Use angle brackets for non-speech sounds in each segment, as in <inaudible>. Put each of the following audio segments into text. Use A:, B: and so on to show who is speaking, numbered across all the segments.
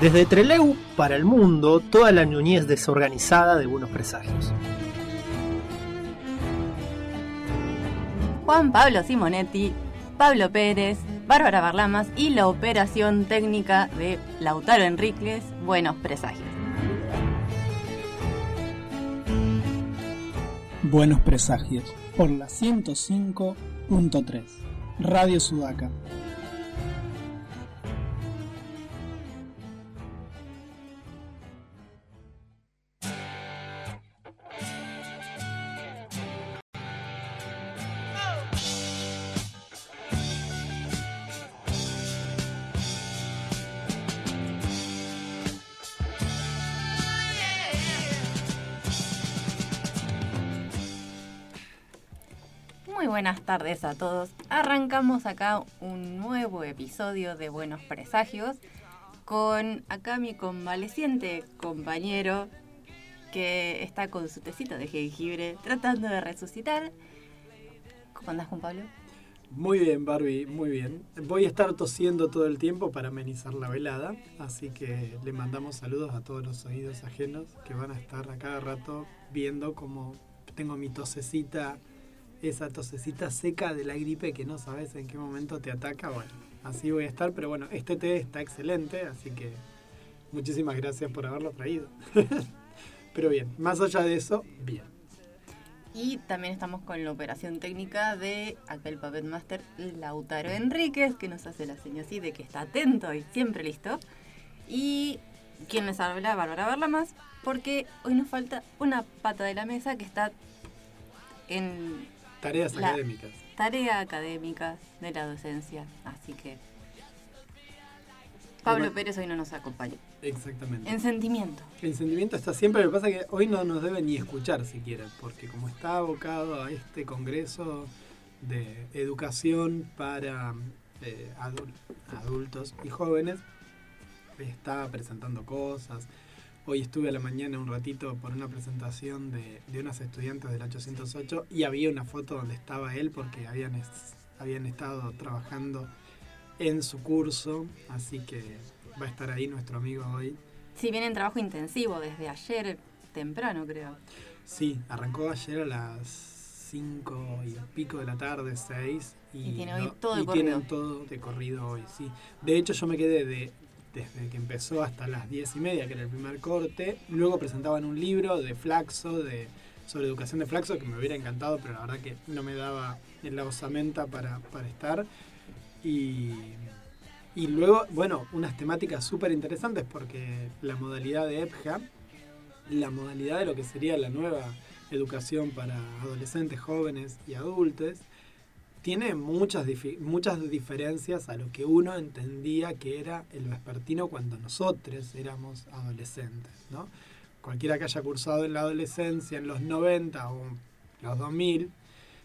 A: Desde Treleu para el mundo, toda la ñuñez desorganizada de buenos presagios.
B: Juan Pablo Simonetti, Pablo Pérez, Bárbara Barlamas y la operación técnica de Lautaro Enríquez, Buenos Presagios.
C: Buenos Presagios, por la 105.3, Radio Sudaca.
B: Tardes a todos. Arrancamos acá un nuevo episodio de Buenos Presagios con acá mi convaleciente compañero que está con su tecito de jengibre tratando de resucitar. ¿Cómo andás, Juan Pablo?
D: Muy bien, Barbie, muy bien. Voy a estar tosiendo todo el tiempo para amenizar la velada, así que le mandamos saludos a todos los oídos ajenos que van a estar a cada rato viendo cómo tengo mi tosecita, esa tosecita seca de la gripe que no sabes en qué momento te ataca. Bueno, así voy a estar, pero bueno, este té está excelente, así que muchísimas gracias por haberlo traído. <laughs> pero bien, más allá de eso, bien.
B: Y también estamos con la operación técnica de aquel Puppet Master Lautaro Enríquez, que nos hace la señal así de que está atento y siempre listo. Y quien les habla, Bárbara Barlamas, porque hoy nos falta una pata de la mesa que está en
D: Tareas
B: La-
D: académicas.
B: tarea académica de la docencia. Así que Pablo
D: Bueno.
B: Pérez hoy no nos acompaña.
D: Exactamente.
B: En sentimiento.
D: El sentimiento está siempre, lo que pasa es que hoy no nos debe ni escuchar siquiera, porque como está abocado a este congreso de educación para eh, adul- adultos y jóvenes, está presentando cosas. Hoy estuve a la mañana un ratito por una presentación de, de unas estudiantes del 808 y había una foto donde estaba él porque habían, es- habían estado trabajando en su curso, así que va a estar ahí nuestro amigo hoy
B: Si viene en trabajo intensivo desde ayer temprano, creo.
D: Sí, arrancó ayer a las 5 y pico de la tarde, 6. Y,
B: Y tiene hoy todo de corrido.
D: tienen todo de corrido hoy, sí. De hecho, yo me quedé de, desde que empezó hasta las 10 y media, que era el primer corte. Luego presentaban un libro de Flaxo, de, sobre educación de Flaxo, que me hubiera encantado, pero la verdad que no me daba la osamenta para, para estar. Y, y luego, bueno, unas temáticas súper interesantes porque la modalidad de EPJA, la modalidad de lo que sería la nueva educación para adolescentes, jóvenes y adultos, tiene muchas, muchas diferencias a lo que uno entendía que era el vespertino cuando nosotros éramos adolescentes. ¿no? Cualquiera que haya cursado en la adolescencia en los 90 o los 2000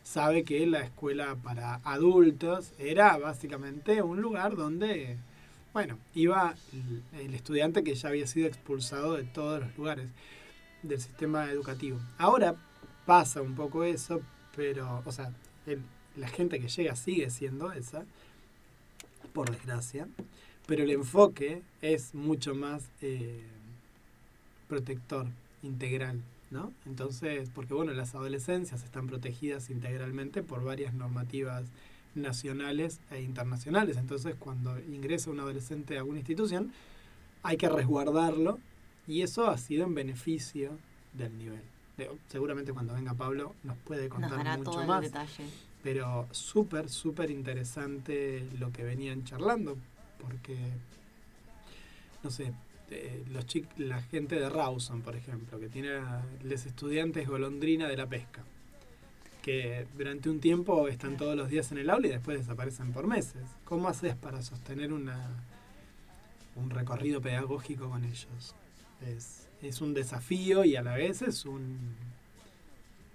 D: sabe que la escuela para adultos era básicamente un lugar donde, bueno, iba el estudiante que ya había sido expulsado de todos los lugares del sistema educativo. Ahora pasa un poco eso, pero, o sea, el- la gente que llega sigue siendo esa, por desgracia, pero el enfoque es mucho más eh, protector, integral, ¿no? Entonces, porque bueno, las adolescencias están protegidas integralmente por varias normativas nacionales e internacionales. Entonces, cuando ingresa un adolescente a una institución, hay que resguardarlo y eso ha sido en beneficio del nivel. Seguramente cuando venga Pablo nos puede
B: Nos
D: contar
B: dará
D: mucho
B: todo el
D: más,
B: detalle.
D: Pero súper, súper interesante lo que venían charlando, porque, no sé, eh, los la gente de Rawson, por ejemplo, que tiene a los estudiantes golondrina de la pesca, que durante un tiempo están todos los días en el aula y después desaparecen por meses. ¿Cómo haces para sostener una, un recorrido pedagógico con ellos? Es, es un desafío y a la vez es un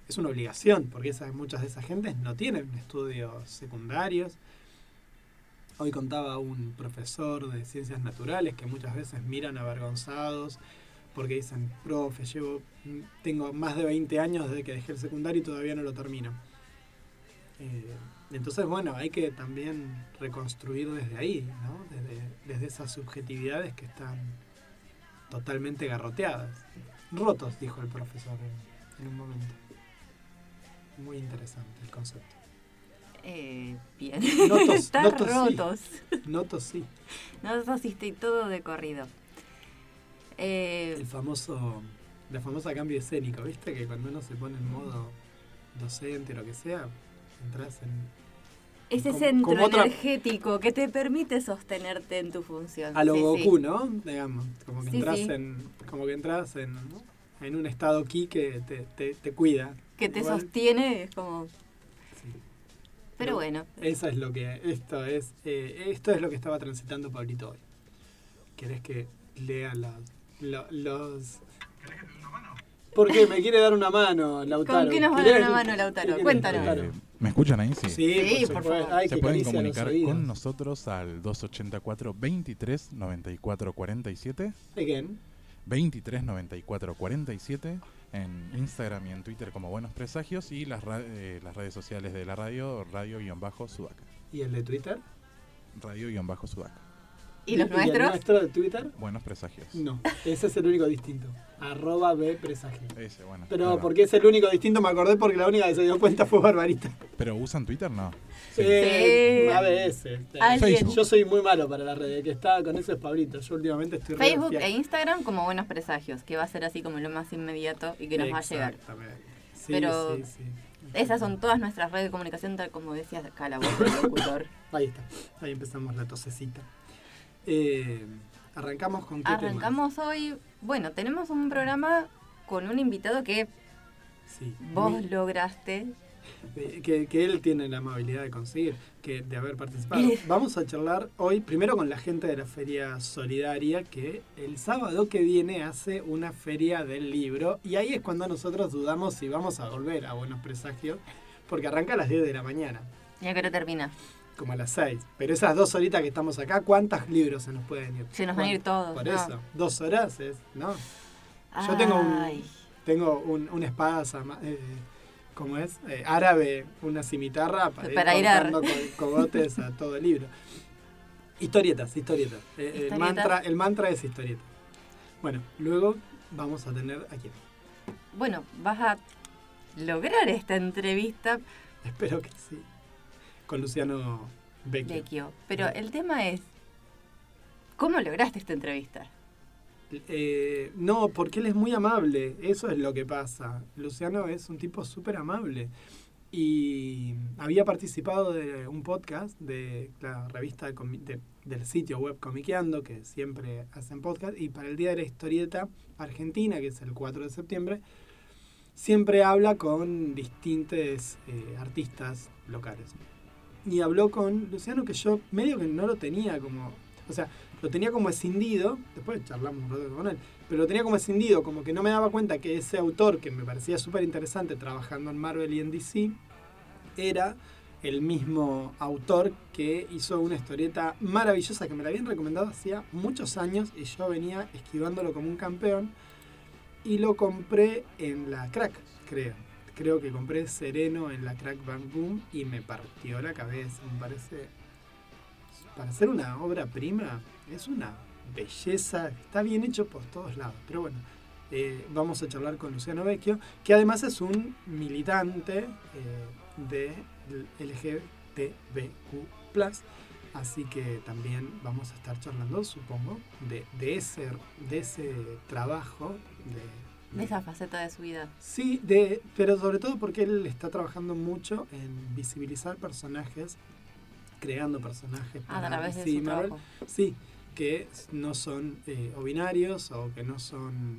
D: es una obligación, porque esas, muchas de esas gentes no tienen estudios secundarios. Hoy contaba un profesor de ciencias naturales que muchas veces miran avergonzados porque dicen, profe, llevo, tengo más de 20 años desde que dejé el secundario y todavía no lo termino. Eh, entonces, bueno, hay que también reconstruir desde ahí, ¿no? desde, desde esas subjetividades que están totalmente garroteadas. Rotos, dijo el profesor en un momento. Muy interesante el concepto.
B: Eh, bien.
D: Notos, <laughs>
B: Están
D: notos
B: rotos.
D: Sí.
B: Notos sí estoy todo de corrido. Eh,
D: El famoso, la famosa cambio escénico, ¿viste? Que cuando uno se pone en modo docente o lo que sea, entras en...
B: ese
D: como-
B: centro
D: como otra-
B: energético que te permite sostenerte en tu función.
D: A lo
B: Sí,
D: Goku,
B: sí.
D: ¿no? Digamos, como que entras en... Como que entras en, ¿no? En un estado ki que te, te, te cuida.
B: Que te
D: Igual,
B: sostiene, es como...
D: sí.
B: Pero bueno,
D: Eso es lo que... Esto es, eh, esto es lo que estaba transitando Pablito hoy. ¿Querés que lea los... lo- los... ¿Por qué? Me quiere dar una mano, Lautaro.
B: ¿Con qué nos va a
D: ¿Querés?
B: dar una mano, Lautaro?
D: ¿Qué querés,
B: Cuéntanos.
D: Lautaro?
E: Eh, ¿Me escuchan ahí? Sí.
D: Sí,
B: Sí,
D: por,
B: por favor.
D: Ay,
E: Se pueden comunicar con nosotros al 284 23 94 47
D: Again.
E: 23 94 47 en Instagram y en Twitter como Buenos Presagios y las, ra- eh, las redes sociales de la radio, radio-sudaca.
D: ¿Y el de Twitter?
E: Radio-sudaca.
B: ¿Y los
D: el
B: nuestros?
D: nuestro de Twitter?
E: Buenos Presagios.
D: No, ese es el único distinto. Arroba B presagio.
E: Ese, bueno.
D: Pero
E: claro.
D: porque es el único distinto, me acordé porque la única que se dio cuenta fue Barbarita.
E: ¿Pero usan Twitter? No. Sí.
D: Eh,
B: Sí.
D: ABS.
B: Alguien.
E: Facebook.
D: Yo soy muy malo para la red, el que está con eso es Pablito. Yo últimamente estoy re
B: Facebook e Instagram como Buenos Presagios, que va a ser así como lo más inmediato y que nos va a llegar.
D: Exactamente. Sí,
B: Pero
D: sí, sí.
B: Esas son todas nuestras redes de comunicación, tal como decías acá, la voz del locutor.
D: Ahí está. Ahí empezamos la tosecita. Eh, arrancamos con qué?
B: Arrancamos hoy, bueno, tenemos un programa con un invitado que
D: Sí.
B: vos
D: muy-
B: lograste.
D: que, que él tiene la amabilidad de conseguir, que de haber participado. <laughs> Vamos a charlar hoy primero con la gente de la Feria Solidaria, que el sábado que viene hace una feria del libro, y ahí es cuando nosotros dudamos si vamos a volver a Buenos Presagios, porque arranca a las 10 de la mañana,
B: Ya que no termina.
D: Como a las 6. Pero esas dos horitas que estamos acá, ¿cuántos libros se nos pueden ir?
B: Se nos van a ir todos.
D: Por
B: no.
D: eso, dos horas es, ¿no? Yo tengo un-
B: Ay,
D: Tengo un, una espada, eh, ¿cómo es? Eh, árabe, una cimitarra para,
B: Para
D: ir
B: ir a-
D: cogotes a todo el libro. Historietas, historietas. Eh,
B: Historietas.
D: mantra, el mantra es historieta. Bueno, luego vamos a tener a quién.
B: Bueno, vas a lograr esta entrevista,
D: Espero que sí. Con Luciano Vecchio.
B: Vecchio. Pero el tema es, ¿cómo lograste esta entrevista?
D: Eh, no, porque él es muy amable, eso es lo que pasa. Luciano es un tipo súper amable. Y había participado de un podcast de la revista de comi- de- del sitio web Comiqueando, que siempre hacen podcast, y para el Día de la Historieta Argentina, que es el 4 de septiembre, siempre habla con distintos eh, artistas locales. Y habló con Luciano, que yo medio que no lo tenía como... O sea, lo tenía como escindido, después charlamos un rato con él, pero lo tenía como escindido, como que no me daba cuenta que ese autor, que me parecía súper interesante trabajando en Marvel y en DC, era el mismo autor que hizo una historieta maravillosa que me la habían recomendado hacía muchos años y yo venía esquivándolo como un campeón y lo compré en la crack, creo. Creo que compré Sereno en la crack Bang Boom y me partió la cabeza, me parece para hacer una obra prima es una belleza, está bien hecho por todos lados. Pero bueno, eh, vamos a charlar con Luciano Vecchio, que además es un militante eh, de LGTBQ. Así que también vamos a estar charlando, supongo, de, de ese, de ese trabajo. De,
B: De esa faceta de su vida.
D: Sí, de, pero sobre todo porque él está trabajando mucho en visibilizar personajes, creando personajes
B: A
D: para
B: través de su
D: Marvel.
B: trabajo.
D: Sí, que no son eh, o binarios o que no son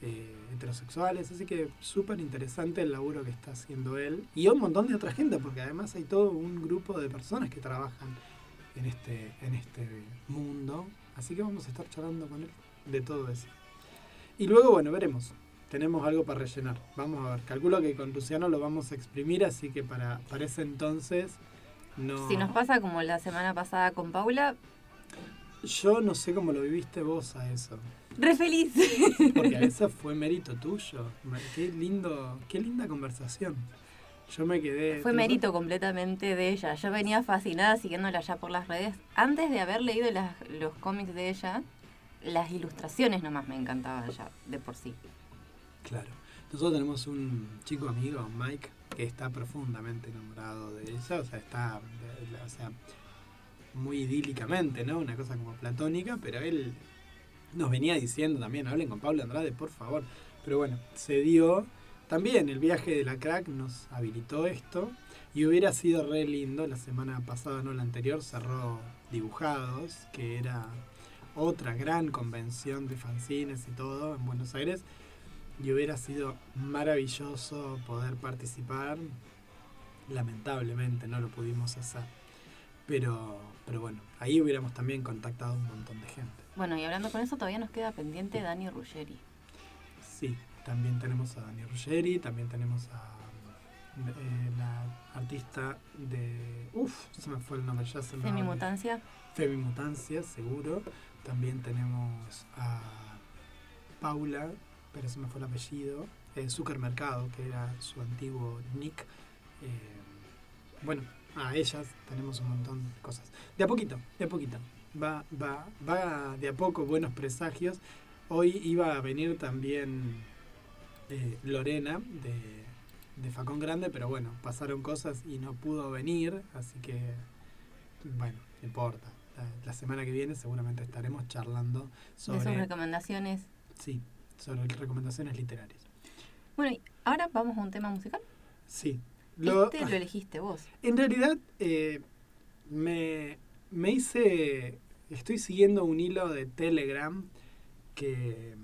D: eh, heterosexuales. Así que súper interesante el laburo que está haciendo él. Y un montón de otra gente, porque además hay todo un grupo de personas que trabajan en este, en este mundo. Así que vamos a estar charlando con él de todo eso. Y luego, bueno, veremos. Tenemos algo para rellenar. Vamos a ver. Calculo que con Luciano lo vamos a exprimir, así que para, para ese entonces no...
B: Si nos pasa como la semana pasada con Paula,
D: Yo no sé cómo lo viviste vos a eso.
B: Re feliz. <laughs>
D: Porque a veces fue mérito tuyo. Qué lindo, qué linda conversación. Yo me quedé.
B: Fue
D: ¿tú
B: mérito completamente de ella. Yo venía fascinada siguiéndola ya por las redes. Antes de haber leído las- los cómics de ella, las ilustraciones nomás me encantaban ya de por sí.
D: Claro. Nosotros tenemos un chico amigo, Mike, que está profundamente enamorado de ella. O sea, está. O sea, muy idílicamente, ¿no? Una cosa como platónica, pero él nos venía diciendo también, hablen con Pablo Andrade, por favor. Pero bueno, se dio. También el viaje de la crack nos habilitó esto. Y hubiera sido re lindo, la semana pasada, no la anterior, cerró Dibujados, que era otra gran convención de fanzines y todo en Buenos Aires. Y hubiera sido maravilloso poder participar. Lamentablemente no lo pudimos hacer. Pero, pero bueno, ahí hubiéramos también contactado a un montón de gente.
B: Bueno, y hablando con eso, todavía nos queda pendiente Dani Ruggeri.
D: Sí, también tenemos a Dani Ruggeri, también tenemos a eh, la artista de... Uf, se me fue el nombre, ya se me.
B: Femimutancia.
D: Femimutancia, seguro. También tenemos a Paula, pero se me fue el apellido. Eh, Supermercado, que era su antiguo nick. Eh, bueno, a ellas tenemos un montón de cosas. De a poquito, de a poquito. Va, va, va de a poco buenos presagios. Hoy iba a venir también eh, Lorena de, de Facón Grande, pero bueno, pasaron cosas y no pudo venir, así que bueno, no importa. La, la semana que viene seguramente estaremos charlando
B: De sus
D: sobre,
B: recomendaciones.
D: sí, sobre recomendaciones literarias.
B: Bueno, y ahora vamos a un tema musical.
D: Sí. Lo,
B: este lo elegiste vos.
D: En realidad, eh, me, me hice. Estoy siguiendo un hilo de Telegram que,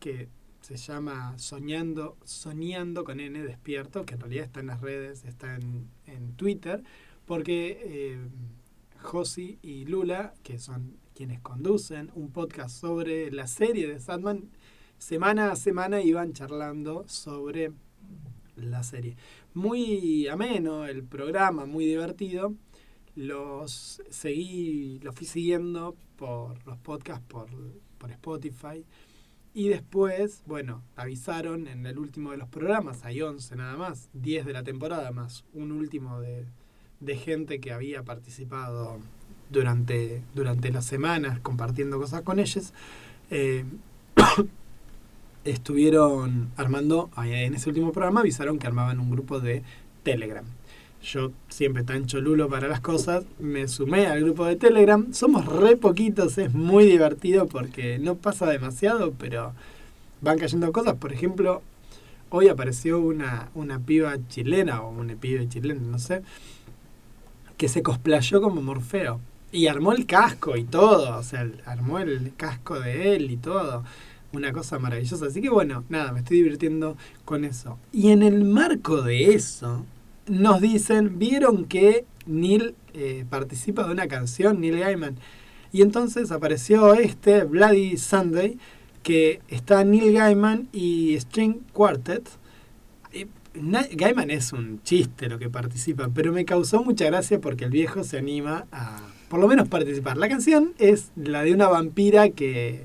D: que se llama Soñando, Soñando con N Despierto, que en realidad está en las redes, está en, en Twitter, porque eh, Josi y Lula, que son quienes conducen un podcast sobre la serie de Sandman, semana a semana iban charlando sobre la serie muy ameno el programa, muy divertido. Los seguí, los fui siguiendo por los podcasts, por, por Spotify. Y después, bueno, avisaron en el último de los programas, hay 11 nada más, 10 de la temporada más un último de, de gente que había participado durante, durante las semanas compartiendo cosas con ellos. Eh, estuvieron armando, en ese último programa avisaron que armaban un grupo de Telegram. Yo siempre tan cholulo para las cosas, me sumé al grupo de Telegram. Somos re poquitos, es muy divertido porque no pasa demasiado, pero van cayendo cosas. Por ejemplo, hoy apareció una, una piba chilena o una piba chilena, no sé, que se cosplayó como Morfeo. Y armó el casco y todo, o sea, armó el casco de él y todo una cosa maravillosa. Así que bueno, nada, me estoy divirtiendo con eso. Y en el marco de eso, nos dicen, vieron que Neil eh, participa de una canción, Neil Gaiman. Y entonces apareció este, Bloody Sunday, que está Neil Gaiman y String Quartet. Na- Gaiman es un chiste lo que participa, pero me causó mucha gracia porque el viejo se anima a por lo menos participar. La canción es la de una vampira que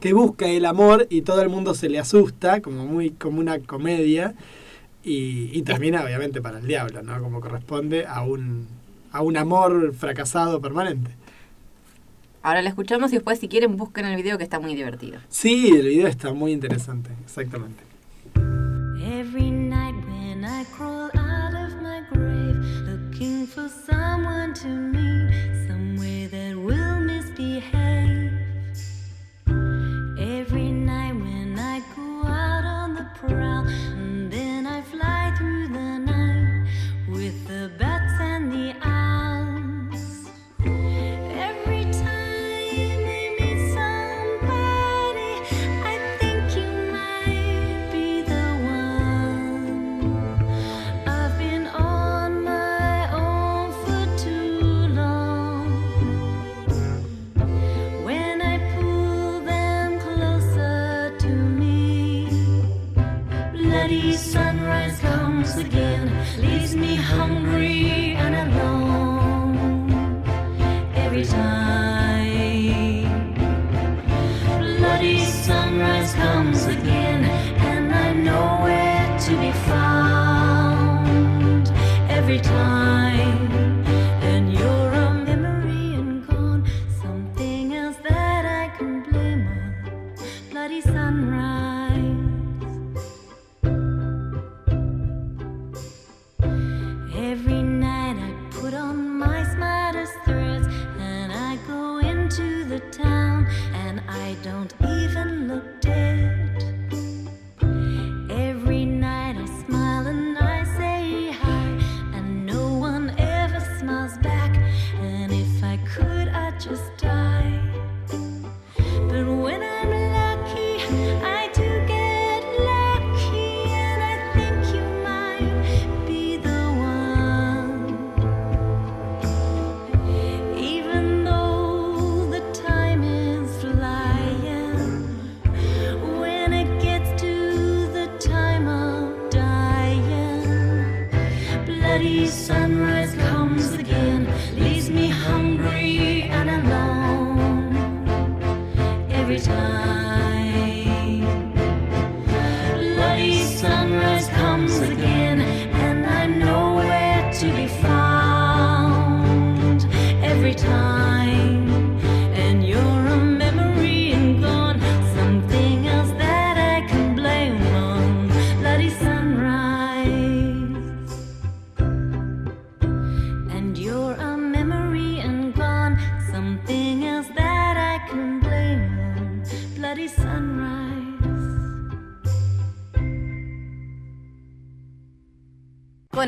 D: que busca el amor y todo el mundo se le asusta, como muy como una comedia, y, y termina obviamente para el diablo, ¿no? Como corresponde a un, a un amor fracasado permanente.
B: Ahora la escuchamos y después si quieren busquen el video que está muy divertido.
D: Sí, el video está muy interesante, exactamente.
F: Every night when I crawl out of my grave, looking for someone to meet, somewhere that will misbehave. Prowl,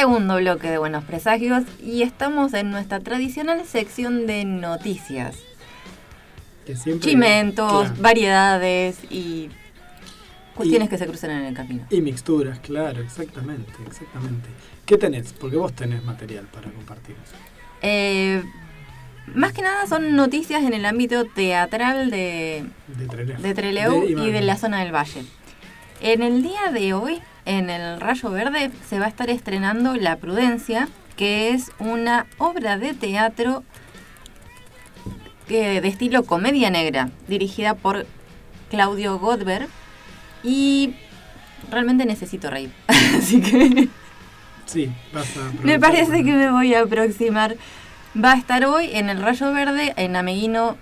B: Segundo bloque de Buenos Presagios y estamos en nuestra tradicional sección de noticias.
D: Que siempre-
B: Chimentos,
D: Claro.
B: variedades y cuestiones
D: Y-
B: que se cruzan en el camino.
D: Y mixturas, claro, exactamente, exactamente. ¿Qué tenés? Porque vos tenés material para compartir.
B: Eh, más que nada son noticias en el ámbito teatral de,
D: De Trelew.
B: de Trelew
D: De
B: y de la zona del Valle. En el día de hoy, en el Rayo Verde, se va a estar estrenando La Prudencia, que es una obra de teatro que- de estilo comedia negra, dirigida por Claudio Godber. Y realmente necesito reír. <laughs> Así que
D: Sí,
B: me parece que me voy a aproximar. Va a estar hoy en el Rayo Verde, en Ameguino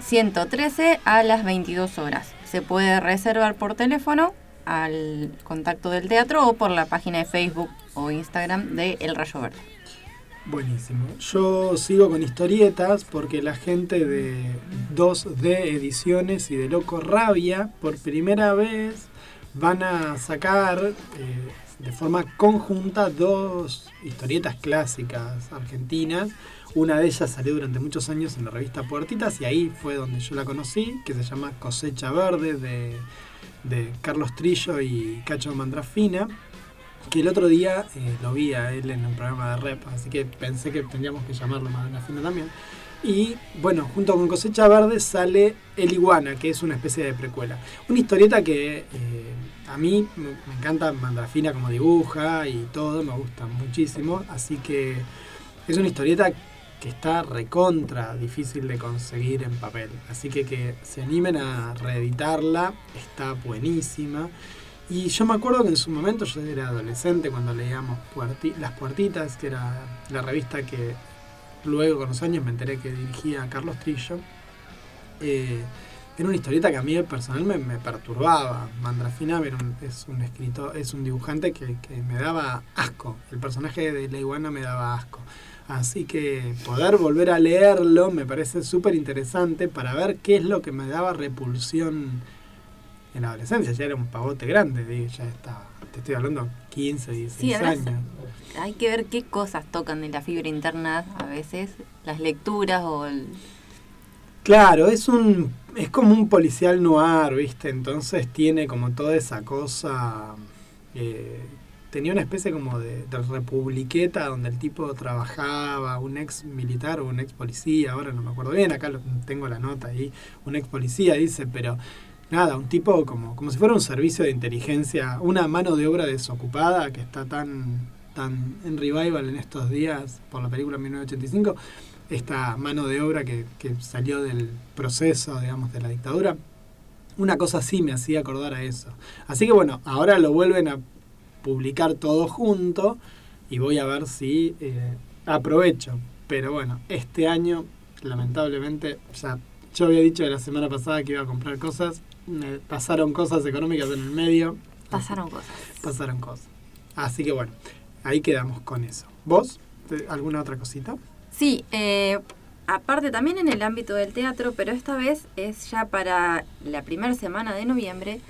B: 113, a las 22 horas. Se puede reservar por teléfono al contacto del teatro o por la página de Facebook o Instagram de El Rayo Verde.
D: Buenísimo. Yo sigo con historietas porque la gente de 2D Ediciones y de Loco Rabia por primera vez van a sacar eh, de forma conjunta dos historietas clásicas argentinas. Una de ellas salió durante muchos años en la revista Puertitas y ahí fue donde yo la conocí, que se llama Cosecha Verde de, de Carlos Trillo y Cacho Mandrafina que el otro día eh, lo vi a él en un programa de rep, así que pensé que tendríamos que llamarlo Madonna Fina también. Y bueno, junto con Cosecha Verde sale El Iguana, que es una especie de precuela. Una historieta que eh, a mí me encanta Mandrafina como dibuja y todo, me gusta muchísimo. Así que es una historieta que está recontra difícil de conseguir en papel. Así que que se animen a reeditarla, está buenísima. Y yo me acuerdo que en su momento yo era adolescente cuando leíamos Las Puertitas, que era la revista que luego con los años me enteré que dirigía Carlos Trillo. Eh, era una historieta que a mí personal me, perturbaba. Mandrafina un- es un escritor, es un dibujante que, que me daba asco. El personaje de la iguana me daba asco. Así que poder volver a leerlo me parece súper interesante para ver qué es lo que me daba repulsión en la adolescencia. Ya era un pavote grande, ya estaba, te estoy hablando 15, 16
B: Sí, además,
D: años.
B: Hay que ver qué cosas tocan de la fibra interna a veces, las lecturas o el-
D: Claro, es un es como un policial noir, ¿viste? Entonces tiene como toda esa cosa eh, tenía una especie como de, de republiqueta donde el tipo trabajaba, un ex militar o un ex policía, ahora no me acuerdo bien, acá tengo la nota ahí, un ex policía dice, pero nada, un tipo como, como si fuera un servicio de inteligencia, una mano de obra desocupada que está tan, tan en revival en estos días por la película 1985, esta mano de obra que, que salió del proceso, digamos, de la dictadura. Una cosa así me hacía acordar a eso. Así que bueno, ahora lo vuelven a publicar todo junto y voy a ver si eh, aprovecho. Pero bueno, este año, lamentablemente, ya yo había dicho de la semana pasada que iba a comprar cosas, me pasaron cosas económicas en el medio.
B: Pasaron cosas.
D: Pasaron cosas. Así que bueno, ahí quedamos con eso. ¿Vos? ¿Te- ¿Alguna otra cosita?
B: Sí, eh, aparte también en el ámbito del teatro, pero esta vez es ya para la primera semana de noviembre,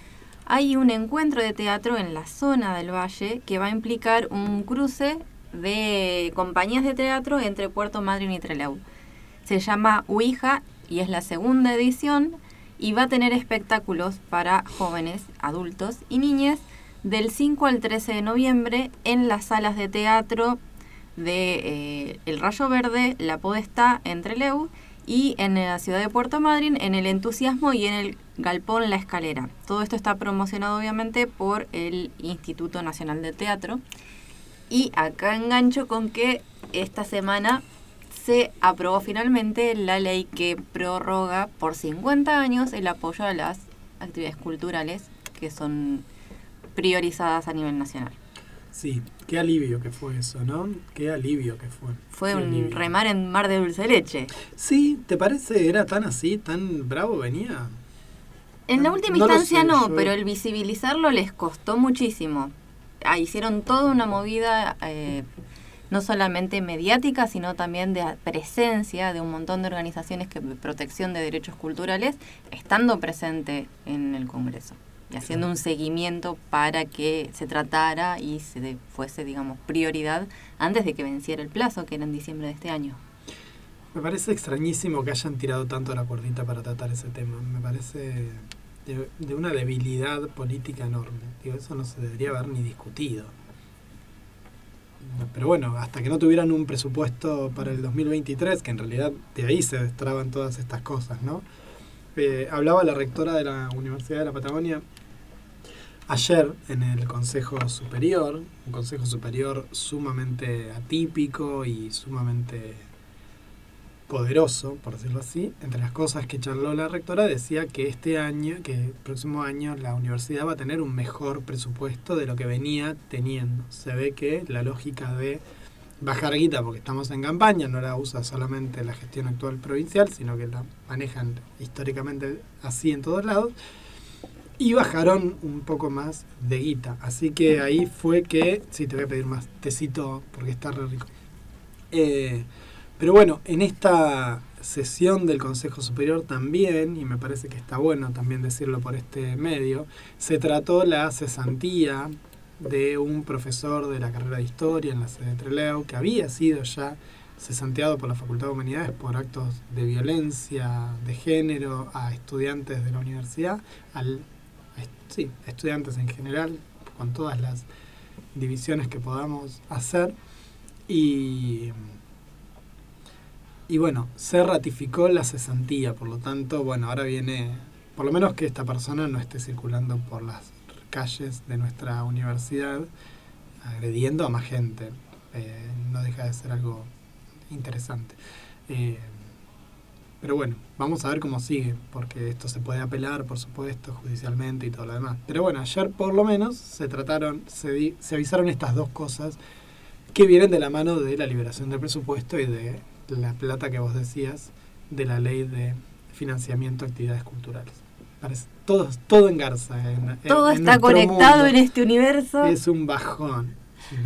B: hay un encuentro de teatro en la zona del valle que va a implicar un cruce de compañías de teatro entre Puerto Madryn y Trelew. Se llama Ouija y es la segunda edición y va a tener espectáculos para jóvenes, adultos y niñas del 5 al 13 de noviembre en las salas de teatro de eh, El Rayo Verde, La Podestá, en Trelew y en la ciudad de Puerto Madryn, en El Entusiasmo y en el Galpón La Escalera. Todo esto está promocionado obviamente por el Instituto Nacional de Teatro. Y acá engancho con que esta semana se aprobó finalmente la ley que prorroga por 50 años el apoyo a las actividades culturales que son priorizadas a nivel nacional.
D: Sí, qué alivio que fue eso, ¿no? Qué alivio que fue.
B: Fue
D: Qué
B: un
D: alivio.
B: remar en mar de dulce leche.
D: Sí, ¿te parece? ¿Era tan así, tan bravo venía?
B: En la última
D: no
B: instancia
D: sé,
B: no,
D: yo-
B: pero el visibilizarlo les costó muchísimo. Ah, hicieron toda una movida, eh, no solamente mediática, sino también de presencia de un montón de organizaciones que de protección de derechos culturales, estando presente en el Congreso y haciendo un seguimiento para que se tratara y se fuese, digamos, prioridad antes de que venciera el plazo, que era en diciembre de este año.
D: Me parece extrañísimo que hayan tirado tanto la cuerdita para tratar ese tema. Me parece de, de una debilidad política enorme. Digo, eso no se debería haber ni discutido. Pero bueno, hasta que no tuvieran un presupuesto para el 2023, que en realidad de ahí se destraban todas estas cosas, ¿no? Eh, hablaba la rectora de la Universidad de la Patagonia ayer en el Consejo Superior, un Consejo Superior sumamente atípico y sumamente poderoso, por decirlo así. Entre las cosas que charló la rectora decía que este año, que el próximo año la universidad va a tener un mejor presupuesto de lo que venía teniendo. Se ve que la lógica de bajar guita porque estamos en campaña no la usa solamente la gestión actual provincial, sino que la manejan históricamente así en todos lados. Y bajaron un poco más de guita. Así que ahí fue que. Sí, te voy a pedir más tecito porque está re rico. Eh, pero bueno, en esta sesión del Consejo Superior también, y me parece que está bueno también decirlo por este medio, se trató la cesantía de un profesor de la carrera de historia en la sede de Trelew, que había sido ya cesanteado por la Facultad de Humanidades por actos de violencia de género a estudiantes de la universidad, al, sí, estudiantes en general, con todas las divisiones que podamos hacer. Y, y bueno, se ratificó la cesantía, por lo tanto, bueno, ahora viene, por lo menos que esta persona no esté circulando por las calles de nuestra universidad agrediendo a más gente. Eh, no deja de ser algo interesante. Eh, pero bueno, vamos a ver cómo sigue, porque esto se puede apelar, por supuesto, judicialmente y todo lo demás. Pero bueno, ayer por lo menos se trataron, se, di- se avisaron estas dos cosas que vienen de la mano de la liberación del presupuesto y de la plata que vos decías de la ley de financiamiento de actividades culturales. Parece, todo, todo engarza. En, en-
B: Todo
D: en
B: está conectado
D: mundo.
B: en este universo.
D: Es un bajón.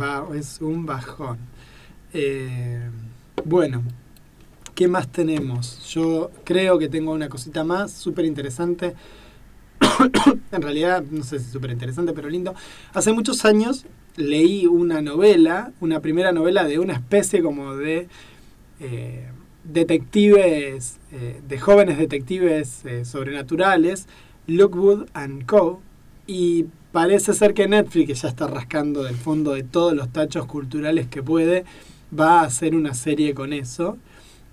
D: Va- es un bajón. Eh, bueno, ¿qué más tenemos? Yo creo que tengo una cosita más súper interesante. <coughs> en realidad, no sé si súper interesante, pero lindo. Hace muchos años leí una novela, una primera novela de una especie como de, eh, detectives, eh, de jóvenes detectives eh, sobrenaturales, Lookwood and Co. Y parece ser que Netflix, que ya está rascando del fondo de todos los tachos culturales que puede, va a hacer una serie con eso.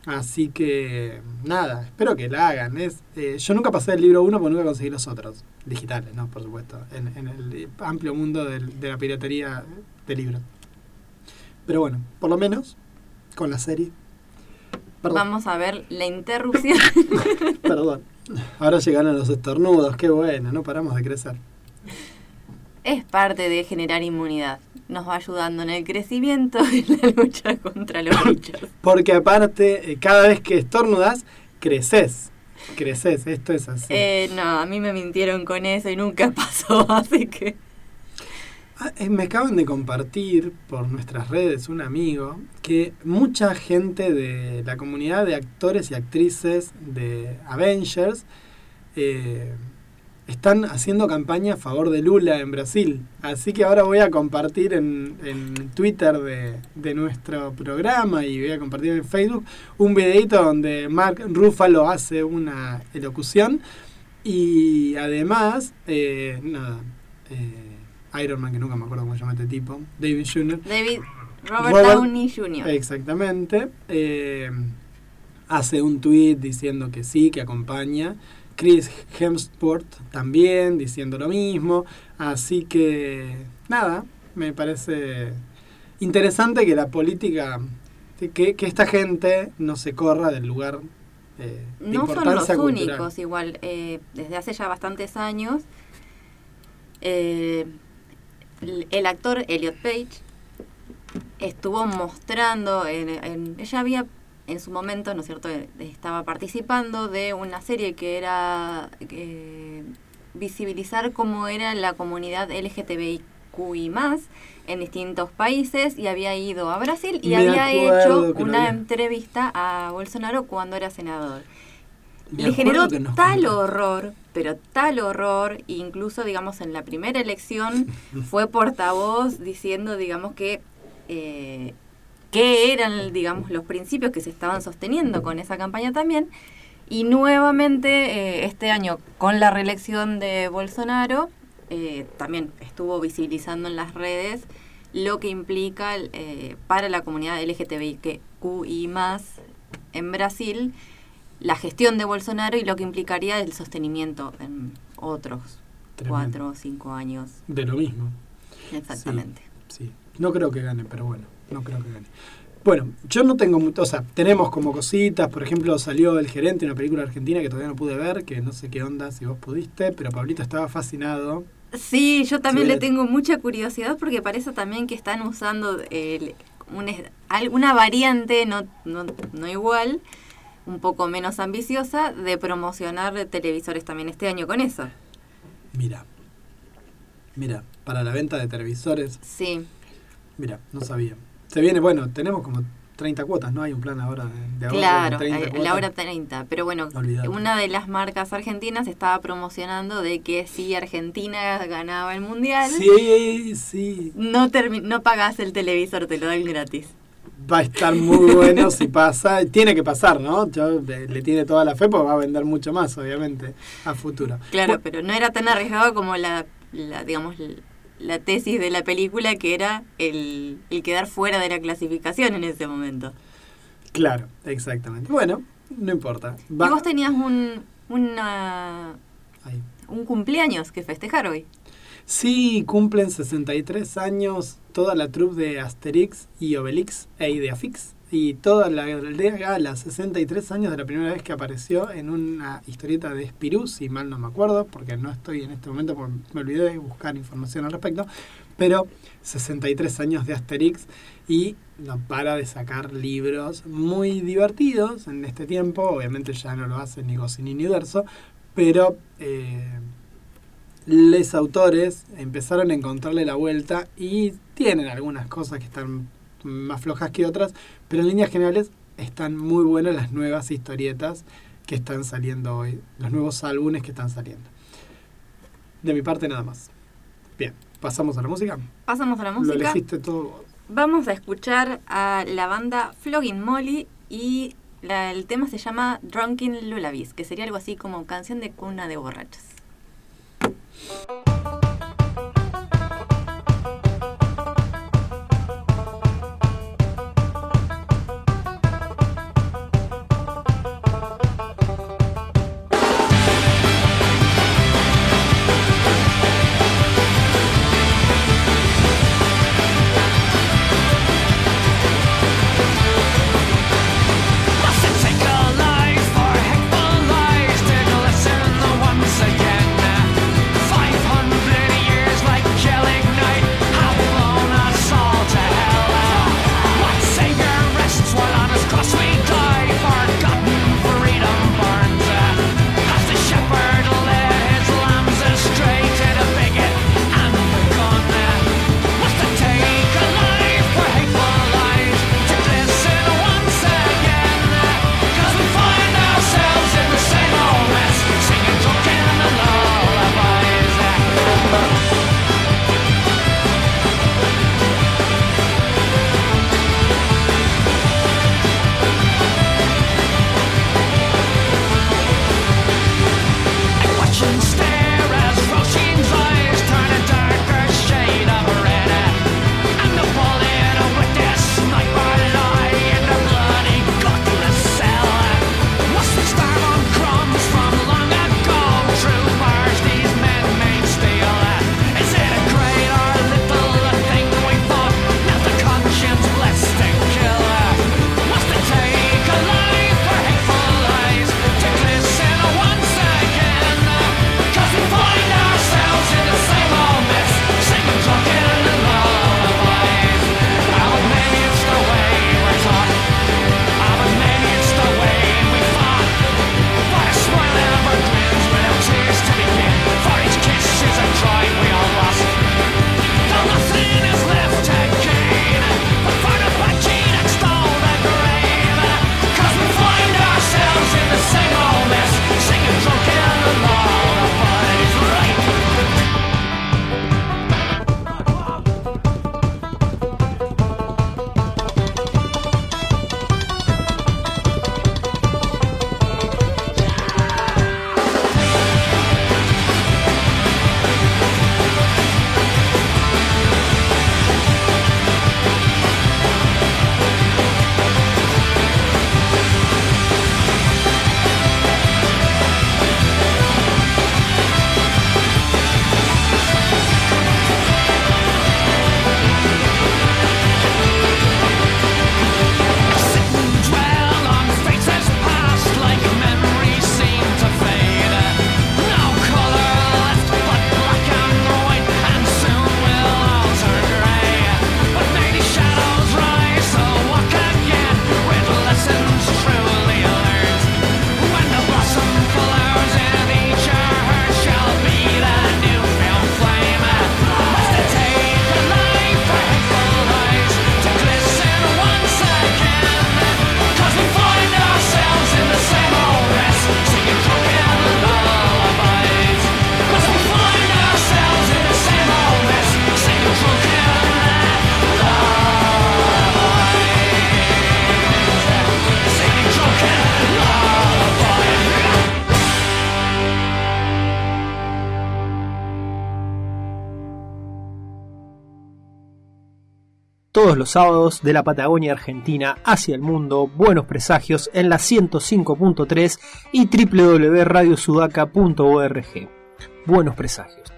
D: Así que, nada, espero que la hagan. Es, eh, yo nunca pasé el libro 1 porque nunca conseguí los otros, digitales, ¿no? Por supuesto, en, en el amplio mundo del- de la piratería de libros. Pero bueno, por lo menos con la serie. Perdón,
B: Vamos a ver la interrupción. <laughs>
D: perdón. Ahora llegaron los estornudos, qué bueno, no paramos de crecer.
B: es parte de generar inmunidad. Nos va ayudando en el crecimiento y en la lucha contra los bichos.
D: Porque aparte, eh, cada vez que estornudas, creces. Creces, esto es así.
B: Eh, no, a mí me mintieron con eso y nunca <laughs> pasó, así que...
D: Ah, eh, Me acaban de compartir por nuestras redes un amigo que mucha gente de la comunidad de actores y actrices de Avengers eh, están haciendo campaña a favor de Lula en Brasil. Así que ahora voy a compartir en, en Twitter de, de nuestro programa y voy a compartir en Facebook un videito donde Mark Ruffalo hace una elocución y además, eh, nada, eh, Iron Man, que nunca me acuerdo cómo se llama este tipo, David Jr.
B: David Robert,
D: Robert-
B: Downey Jr.
D: Exactamente. eh, hace un tweet diciendo que sí, que acompaña. Chris Hemsworth también diciendo lo mismo. Así que, nada, me parece interesante que la política, que, que esta gente no se corra del lugar eh, de
B: No son los
D: cultural.
B: únicos, igual. eh, desde hace ya bastantes años, eh, el, el actor Elliot Page estuvo mostrando, en, en- ella había en su momento, ¿no es cierto?, eh, estaba participando de una serie que era eh, visibilizar cómo era la comunidad LGTBIQI en distintos países y había ido a Brasil y
D: Me
B: había hecho una
D: había-
B: entrevista a Bolsonaro cuando era senador.
D: Me
B: Le generó tal horror, pero tal horror, incluso digamos en la primera elección <laughs> fue portavoz diciendo digamos que eh, qué eran digamos los principios que se estaban sosteniendo con esa campaña también y nuevamente eh, este año con la reelección de Bolsonaro eh, también estuvo visibilizando en las redes lo que implica eh, para la comunidad LGTBIQI en Brasil la gestión de Bolsonaro y lo que implicaría el sostenimiento en otros
D: Tremendo.
B: cuatro o cinco años.
D: De lo mismo.
B: Exactamente.
D: Sí, no creo que gane, pero bueno, no creo que gane. Bueno, yo no tengo mucho, o sea, tenemos como cositas, por ejemplo, salió El Gerente, una película argentina que todavía no pude ver, que no sé qué onda si vos pudiste, pero Pablito estaba fascinado.
B: Sí, yo también le tengo mucha curiosidad porque parece también que están usando el- un una variante, no, no, no igual, un poco menos ambiciosa, de promocionar televisores también este año con eso.
D: Mira, mira, para la venta de televisores,
B: Sí,
D: mira, no sabía. Se viene, bueno, tenemos como 30 cuotas, ¿no? Hay un plan ahora de, ahorro
B: claro,
D: de 30 cuotas.
B: la hora 30. Pero bueno, una de las marcas argentinas estaba promocionando de que si Argentina ganaba el mundial,
D: Sí, sí.
B: no, no pagás el televisor, te lo dan gratis.
D: Va a estar muy bueno si pasa. Tiene que pasar, ¿no? Yo eh, le tiene toda la fe porque va a vender mucho más, obviamente, a futuro.
B: Claro, pero no era tan arriesgado como la, la digamos, la tesis de la película que era el, el quedar fuera de la clasificación en ese momento.
D: Claro, exactamente. Bueno, no importa. Va-
B: Y vos tenías un, una, un cumpleaños que festejar hoy.
D: Sí, cumplen 63 años toda la troupe de Asterix y Obelix e Ideafix. Y toda la gala, 63 años de la primera vez que apareció en una historieta de Spirou, si mal no me acuerdo, porque no estoy en este momento, porque me olvidé de buscar información al respecto. Pero 63 años de Asterix y no para de sacar libros muy divertidos en este tiempo. Obviamente ya no lo hace ni Goscinny ni Uderzo, pero eh, les autores empezaron a encontrarle la vuelta y tienen algunas cosas que están más flojas que otras, pero en líneas generales están muy buenas las nuevas historietas que están saliendo hoy, los nuevos álbumes que están saliendo. De mi parte nada más. Bien, pasamos a la música.
B: Pasamos a la
D: Lo
B: música.
D: elegiste todo.
B: Vamos a escuchar a la banda Flogging Molly y
G: La- el tema se llama Drunken Lullabies, que sería algo así como canción de cuna de borrachos.
A: Todos los sábados de la Patagonia Argentina hacia el mundo, buenos presagios en la 105.3 y www.radiosudaca.org. Buenos presagios.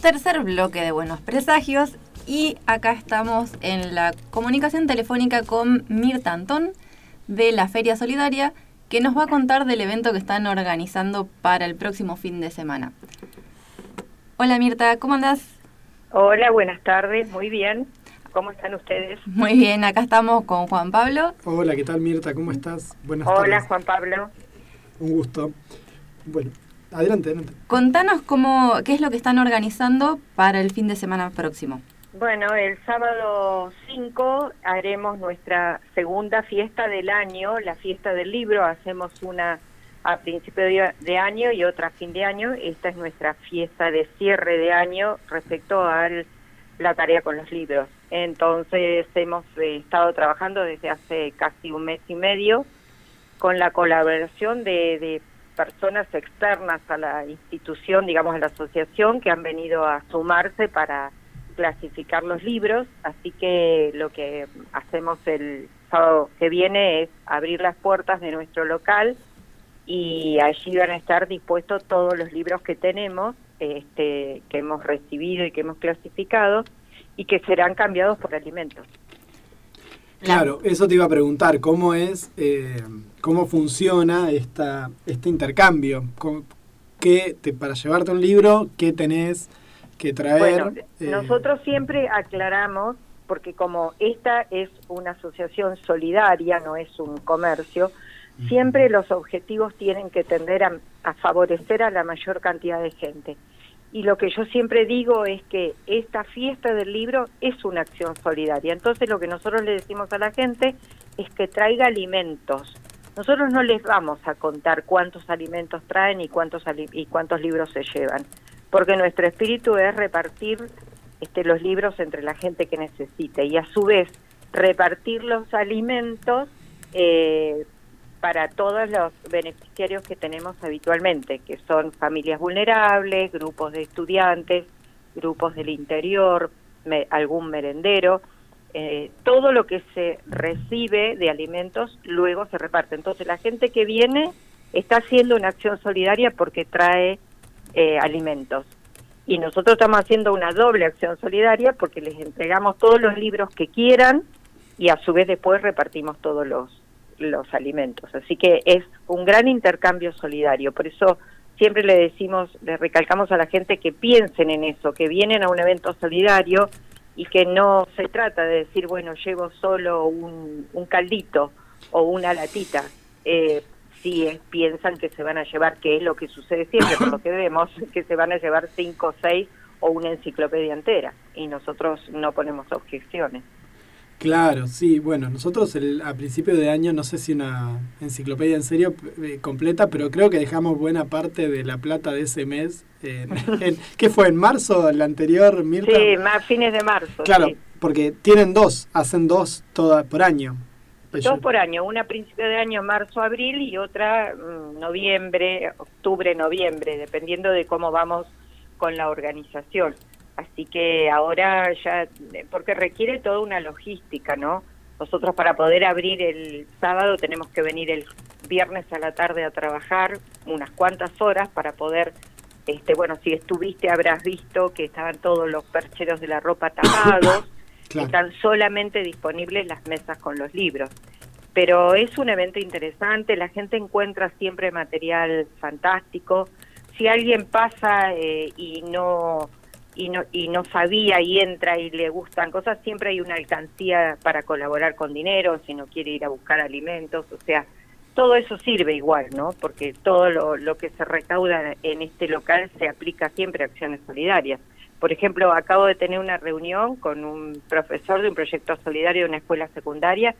G: Tercer bloque de Buenos Presagios y acá estamos en la comunicación telefónica con Mirta Antón de la Feria Solidaria que nos va a contar del evento que están organizando para el próximo fin de semana. Hola Mirta, ¿cómo andás?
H: Hola, buenas tardes, muy bien. ¿Cómo están ustedes?
G: Muy bien, acá estamos con Juan Pablo.
D: Hola, ¿qué tal Mirta? ¿Cómo estás? Buenas
H: Hola,
D: tardes.
H: Juan Pablo.
D: Un gusto. Bueno, adelante, adelante.
G: Contanos cómo, qué es lo que están organizando para el fin de semana próximo.
H: Bueno, el sábado 5 haremos nuestra segunda fiesta del año, la fiesta del libro. Hacemos una a principio de, año y otra a fin de año. Esta es nuestra fiesta de cierre de año respecto a la tarea con los libros. Entonces hemos eh, estado trabajando desde hace casi un mes y medio con la colaboración de, de personas externas a la institución, digamos a la asociación, que han venido a sumarse para clasificar los libros. Así que lo que hacemos el sábado que viene es abrir las puertas de nuestro local y allí van a estar dispuestos todos los libros que tenemos, este, que hemos recibido y que hemos clasificado y que serán cambiados por alimentos.
D: Claro, eso te iba a preguntar, ¿cómo es, eh, cómo funciona esta, este intercambio? ¿Cómo- ¿Qué te, para llevarte un libro, qué tenés que traer?
H: Bueno,
D: Eh,
H: nosotros siempre aclaramos, porque como esta es una asociación solidaria, no es un comercio, siempre los objetivos tienen que tender a, a favorecer a la mayor cantidad de gente. Y lo que yo siempre digo es que esta fiesta del libro es una acción solidaria. Entonces lo que nosotros le decimos a la gente es que traiga alimentos. Nosotros no les vamos a contar cuántos alimentos traen y cuántos y cuántos libros se llevan, porque nuestro espíritu es repartir este, los libros entre la gente que necesite y a su vez repartir los alimentos eh, para todos los beneficiarios que tenemos habitualmente, que son familias vulnerables, grupos de estudiantes, grupos del interior, me- algún merendero. eh, todo lo que se recibe de alimentos luego se reparte. Entonces la gente que viene está haciendo una acción solidaria porque trae eh, alimentos. Y nosotros estamos haciendo una doble acción solidaria porque les entregamos todos los libros que quieran y a su vez después repartimos todos los, los alimentos. Así que es un gran intercambio solidario. Por eso siempre le decimos, le recalcamos a la gente que piensen en eso, que vienen a un evento solidario y que no se trata de decir, bueno, llevo solo un, un caldito o una latita. Eh, piensan que se van a llevar, que es lo que sucede siempre, por lo que vemos, <laughs> que se van a llevar cinco o seis o una enciclopedia entera. Y nosotros no ponemos objeciones.
D: Claro, sí, bueno, nosotros el, a principio de año, no sé si una enciclopedia en serio eh, completa, pero creo que dejamos buena parte de la plata de ese mes. En, <laughs> en- ¿Qué fue? ¿En marzo? ¿El anterior, Mirta?
H: Sí, más fines de marzo.
D: Claro,
H: sí.
D: porque tienen dos, hacen dos toda, por año. Pues
H: Dos por año, una a principio de año, marzo, abril, y otra mm, noviembre, octubre, noviembre, dependiendo de cómo vamos con la organización. Así que ahora ya, eh, porque requiere toda una logística, ¿no? Nosotros para poder abrir el sábado tenemos que venir el viernes a la tarde a trabajar unas cuantas horas para poder, este, bueno, si estuviste habrás visto que estaban todos los percheros de la ropa tapados, <laughs> Están solamente disponibles las mesas con los libros. Pero es un evento interesante, la gente encuentra siempre material fantástico. Si alguien pasa eh, y no y no y no sabía y entra y le gustan cosas, siempre hay una alcancía para colaborar con dinero, si no quiere ir a buscar alimentos, o sea, todo eso sirve igual, ¿no? Porque todo lo que se recauda en este local se aplica siempre a acciones solidarias. Por ejemplo, acabo de tener una reunión con un profesor de un proyecto solidario de una escuela secundaria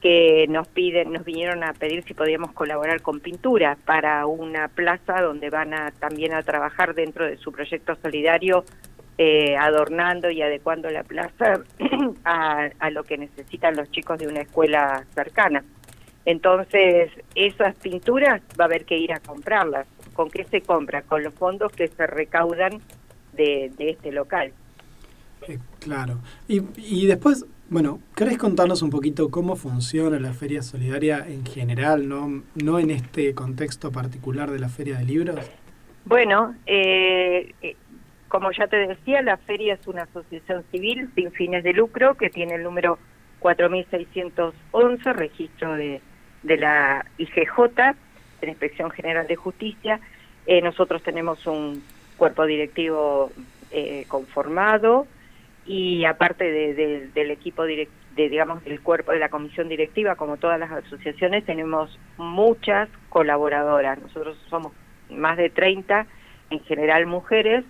H: que nos piden, nos vinieron a pedir si podíamos colaborar con pintura para una plaza donde van a también a trabajar dentro de su proyecto solidario eh, adornando y adecuando la plaza <clears throat> a, a lo que necesitan los chicos de una escuela cercana. Entonces, esas pinturas va a haber que ir a comprarlas. ¿Con qué se compra? Con los fondos que se recaudan de, de este local.
D: Eh, claro. Y, y después, bueno, ¿querés contarnos un poquito cómo funciona la Feria Solidaria en general, no, no en este contexto particular de la Feria de Libros?
H: Bueno, eh, eh, como ya te decía, la feria es una asociación civil sin fines de lucro que tiene el número 4611, registro de, de la IGJ, de la Inspección General de Justicia. Eh, nosotros tenemos un cuerpo directivo eh, conformado y aparte de- de- del equipo direct- de digamos del cuerpo de la comisión directiva como todas las asociaciones tenemos muchas colaboradoras. Nosotros somos más de 30 en general mujeres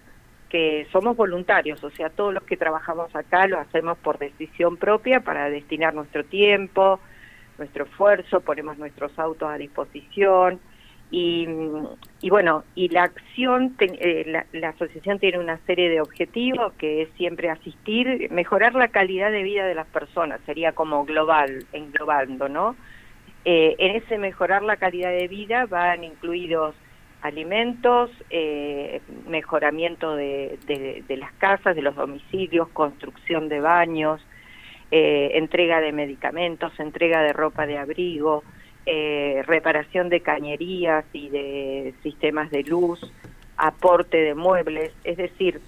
H: que somos voluntarios o sea todos los que trabajamos acá lo hacemos por decisión propia para destinar nuestro tiempo nuestro esfuerzo ponemos nuestros autos a disposición Y, y bueno, y la acción, eh, la, la asociación tiene una serie de objetivos que es siempre asistir, mejorar la calidad de vida de las personas, sería como global, englobando, ¿no? Eh, en ese mejorar la calidad de vida van incluidos alimentos, eh, mejoramiento de, de- de las casas, de los domicilios, construcción de baños, eh, entrega de medicamentos, entrega de ropa de abrigo, eh, reparación de cañerías y de sistemas de luz, aporte de muebles, es decir,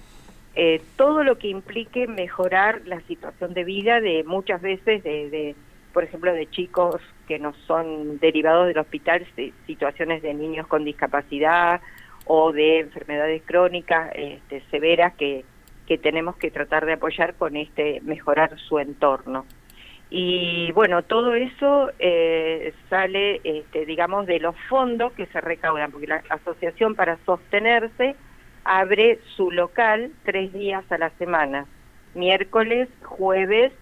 H: eh, todo lo que implique mejorar la situación de vida de muchas veces de, de, por ejemplo, de chicos que no son derivados del hospital, si- situaciones de niños con discapacidad o de enfermedades crónicas este, severas que, que tenemos que tratar de apoyar con este mejorar su entorno. Y bueno, todo eso eh, sale, este, digamos, de los fondos que se recaudan, porque la asociación para sostenerse abre su local tres días a la semana, miércoles, jueves,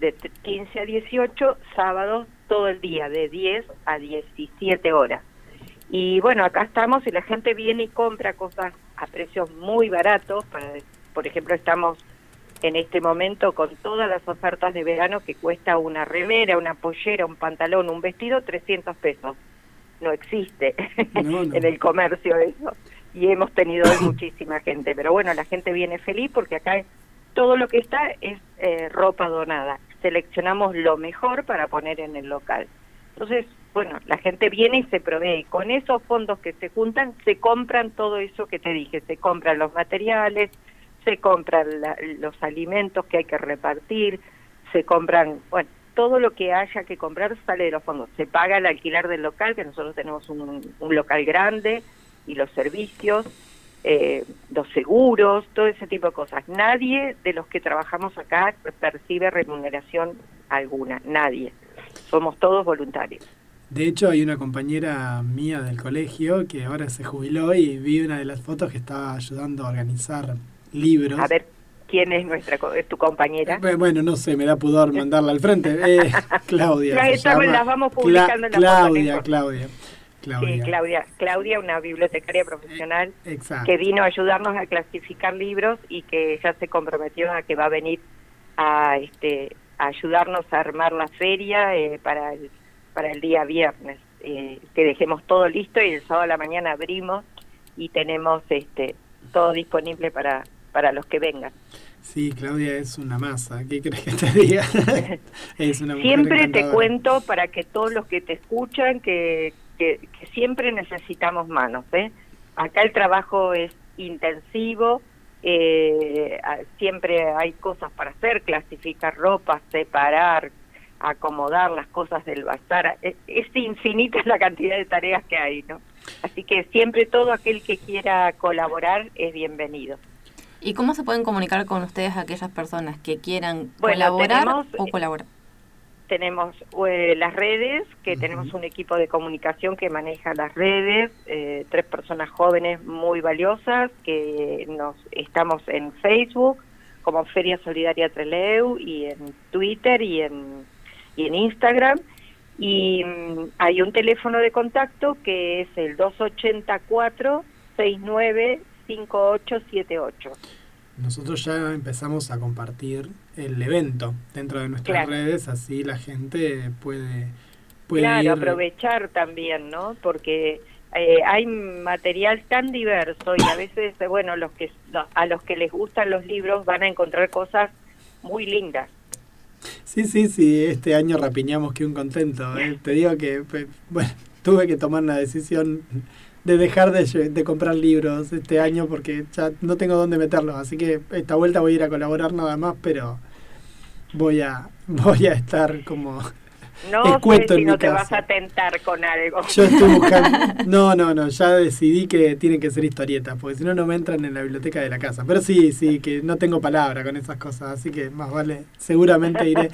H: de t- 15 a 18, sábados todo el día, de 10 a 17 horas. Y bueno, acá estamos y la gente viene y compra cosas a precios muy baratos. Para, por ejemplo, estamos en este momento con todas las ofertas de verano que cuesta una remera, una pollera, un pantalón, un vestido, 300 pesos. No existe <laughs>
D: No, no.
H: en el comercio eso. Y hemos tenido hoy <coughs> muchísima gente. Pero bueno, la gente viene feliz porque acá todo lo que está es eh, ropa donada. Seleccionamos lo mejor para poner en el local. Entonces, bueno, la gente viene y se provee. Y con esos fondos que se juntan, se compran todo eso que te dije. Se compran los materiales, se compran la- los alimentos que hay que repartir, se compran, bueno, todo lo que haya que comprar sale de los fondos. Se paga el alquiler del local, que nosotros tenemos un, local grande, y los servicios, eh, los seguros, todo ese tipo de cosas. Nadie de los que trabajamos acá percibe remuneración alguna, nadie. Somos todos voluntarios.
D: De hecho, hay una compañera mía del colegio que ahora se jubiló y vi una de las fotos que estaba ayudando a organizar libros.
H: A ver, ¿quién es nuestra tu compañera?
D: Eh, Bueno, no sé, me da pudor mandarla al frente. <laughs> Eh, Claudia.
H: Las estamos- las vamos publicando en la
D: Claudia, Claudia. Claudia.
H: Sí, Claudia. Claudia, una bibliotecaria profesional
D: Exacto.
H: que vino a ayudarnos a clasificar libros y que ya se comprometió a que va a venir a este a ayudarnos a armar la feria eh, para el para el día viernes eh, que dejemos todo listo y el sábado a la mañana abrimos y tenemos este todo disponible para para los que vengan
D: Sí, Claudia es una masa. ¿Qué crees que te diga? <laughs> es una
H: siempre te cuento para que todos los que te escuchan que, que, que siempre necesitamos manos ¿eh? acá el trabajo es intensivo eh, siempre hay cosas para hacer clasificar ropa separar acomodar las cosas del bazar es, es infinita la cantidad de tareas que hay no así que siempre todo aquel que quiera colaborar es bienvenido
B: ¿Y cómo se pueden comunicar con ustedes aquellas personas que quieran
H: Bueno,
B: colaborar
H: tenemos,
B: o
H: eh,
B: colaborar?
H: tenemos eh, las redes, que tenemos un equipo de comunicación que maneja las redes, eh, tres personas jóvenes muy valiosas, que nos estamos en Facebook como Feria Solidaria Treleu y en Twitter y en, y en Instagram. Y mm, hay un teléfono de contacto que es el 284 695878.
D: Nosotros ya empezamos a compartir el evento dentro de nuestras
H: Claro.
D: redes, así la gente puede, puede
H: Claro,
D: ir.
H: aprovechar también, ¿no? Porque eh, hay material tan diverso y a veces, bueno, los que a los que les gustan los libros van a encontrar cosas muy lindas.
D: Sí, sí, sí, este año rapiñamos que un contento. eh. <laughs> Te digo que, pe- bueno, tuve que tomar una decisión de dejar de, de comprar libros este año porque ya no tengo dónde meterlos. Así que esta vuelta voy a ir a colaborar nada más, pero voy a, <laughs> voy a estar como...
H: No sé si no te vas a tentar con algo.
D: Yo estoy <laughs> buscando... No, no, no, ya decidí que tienen que ser historietas, porque si no, no me entran en la biblioteca de la casa. Pero sí, sí, que no tengo palabra con esas cosas, así que más vale, seguramente iré.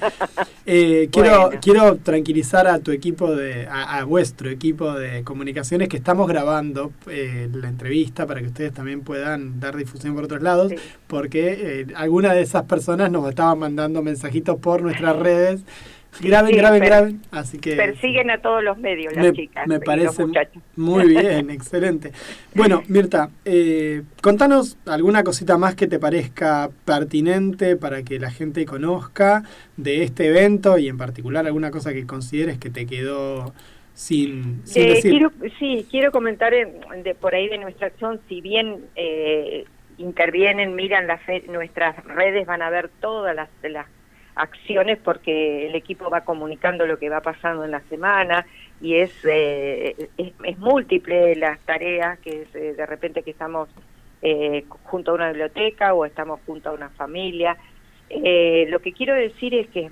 D: Eh, quiero,
H: Bueno.
D: quiero tranquilizar a tu equipo, de a, a vuestro equipo de comunicaciones que estamos grabando eh, la entrevista para que ustedes también puedan dar difusión por otros lados,
H: Sí.
D: porque eh, alguna de esas personas nos estaban mandando mensajitos por nuestras redes Graben,
H: Sí,
D: graben, graben. Así que
H: Persiguen a todos los medios las
D: me,
H: chicas
D: me parece muy bien, <laughs> excelente. Bueno, Mirta, eh, contanos alguna cosita más que te parezca pertinente para que la gente conozca de este evento y en particular alguna cosa que consideres que te quedó sin, sin
H: Eh,
D: decir.
H: quiero, sí, quiero comentar en- de, por ahí de nuestra acción, si bien eh, intervienen, miran las fe- nuestras redes, van a ver todas las, las acciones porque el equipo va comunicando lo que va pasando en la semana y es, eh, es, múltiple las tareas que es, eh, de repente que estamos eh, junto a una biblioteca o estamos junto a una familia. Eh, lo que quiero decir es que,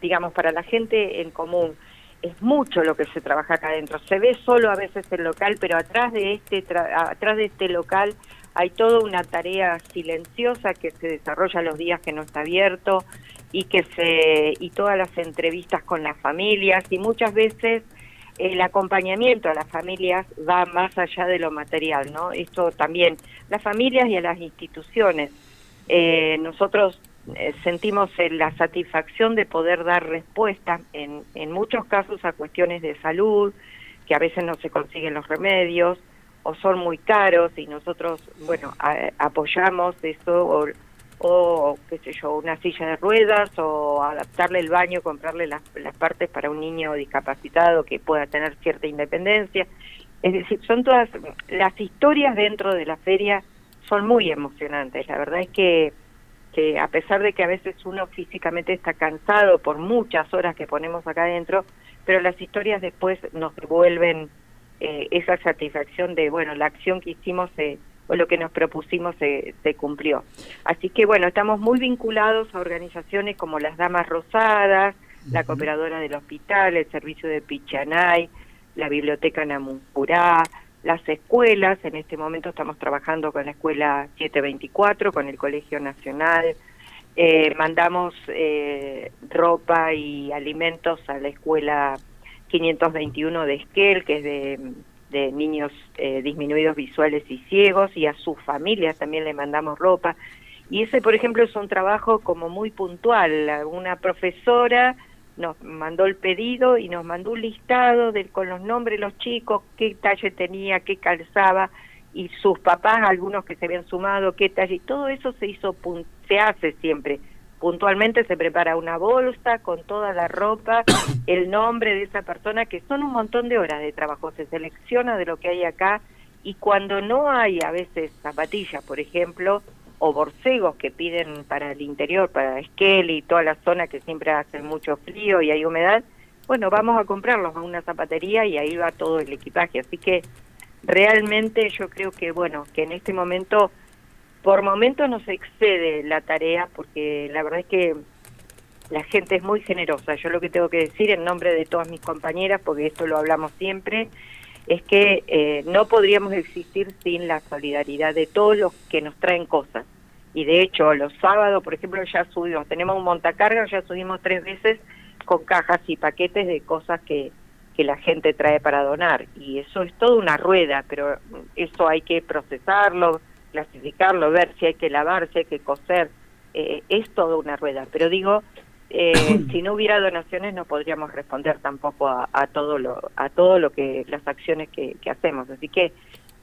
H: digamos, para la gente en común, es mucho lo que se trabaja acá adentro. Se ve solo a veces el local, pero atrás de este tra- atrás de este local hay toda una tarea silenciosa que se desarrolla los días que no está abierto y que se y todas las entrevistas con las familias y muchas veces el acompañamiento a las familias va más allá de lo material, ¿no? Esto también las familias y a las instituciones. Eh, nosotros eh, sentimos eh, la satisfacción de poder dar respuesta en, en muchos casos a cuestiones de salud, que a veces no se consiguen los remedios o son muy caros y nosotros, bueno, apoyamos eso o, o, qué sé yo, una silla de ruedas o adaptarle el baño, comprarle las, las partes para un niño discapacitado que pueda tener cierta independencia. Es decir, son todas las historias dentro de la feria son muy emocionantes. La verdad es que que a pesar de que a veces uno físicamente está cansado por muchas horas que ponemos acá adentro, pero las historias después nos devuelven eh, esa satisfacción de, bueno, la acción que hicimos eh, o lo que nos propusimos se, se cumplió. Así que, bueno, estamos muy vinculados a organizaciones como las Damas Rosadas, la Cooperadora del Hospital, el Servicio de Pichanay, la Biblioteca Namuncurá, las escuelas, en este momento estamos trabajando con la Escuela 724, con el Colegio Nacional, eh, mandamos eh, ropa y alimentos a la Escuela 521 de Esquel, que es de, de niños eh, disminuidos visuales y ciegos, y a sus familias también le mandamos ropa. Y ese, por ejemplo, es un trabajo como muy puntual. Una profesora nos mandó el pedido y nos mandó un listado de, con los nombres de los chicos, qué talle tenía, qué calzaba, y sus papás, algunos que se habían sumado, qué talle, y todo eso se hizo, se hace siempre. Puntualmente se prepara una bolsa con toda la ropa, <coughs> el nombre de esa persona, que son un montón de horas de trabajo, se selecciona de lo que hay acá, y cuando no hay a veces zapatillas, por ejemplo, o borcegos que piden para el interior, para Esquel y toda la zona que siempre hace mucho frío y hay humedad, bueno, vamos a comprarlos a una zapatería y ahí va todo el equipaje. Así que realmente yo creo que, bueno, que en este momento, por momento nos excede la tarea porque la verdad es que la gente es muy generosa. Yo lo que tengo que decir en nombre de todas mis compañeras, porque esto lo hablamos siempre, es que eh, no podríamos existir sin la solidaridad de todos los que nos traen cosas. Y de hecho, los sábados, por ejemplo, ya subimos, tenemos un montacarga, ya subimos tres veces con cajas y paquetes de cosas que, que la gente trae para donar. Y eso es toda una rueda, pero eso hay que procesarlo, clasificarlo, ver si hay que lavar, si hay que coser. Eh, es toda una rueda. Pero digo, eh, <coughs> si no hubiera donaciones no podríamos responder tampoco a, a todo lo a todo lo que las acciones que, que hacemos así que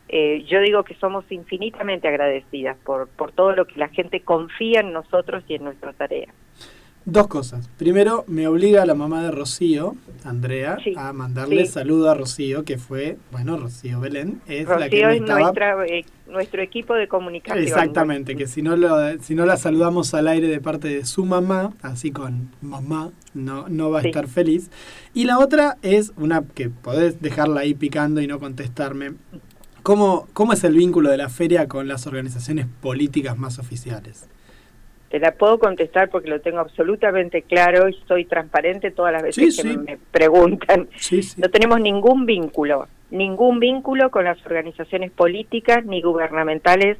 H: eh, yo digo que somos infinitamente agradecidas por por todo lo que la gente confía en nosotros y en nuestra tarea
D: Dos cosas. Primero, me obliga la mamá de Rocío, Andrea,
H: Sí,
D: a mandarle
H: sí.
D: saludo a Rocío, que fue, bueno, Rocío Belén, es la que
H: es
D: estaba...
H: nuestra eh, nuestro equipo de comunicación
D: Exactamente, que si no, lo, si no la saludamos al aire de parte de su mamá, así con mamá, no, no va a
H: Sí.
D: estar feliz. Y la otra es una que podés dejarla ahí picando y no contestarme. ¿Cómo, ¿Cómo es el vínculo de la feria con las organizaciones políticas más oficiales?
H: Te la puedo contestar porque lo tengo absolutamente claro y soy transparente todas las veces
D: Sí,
H: que
D: sí.
H: me preguntan.
D: Sí.
H: No tenemos ningún vínculo, ningún vínculo con las organizaciones políticas, ni gubernamentales,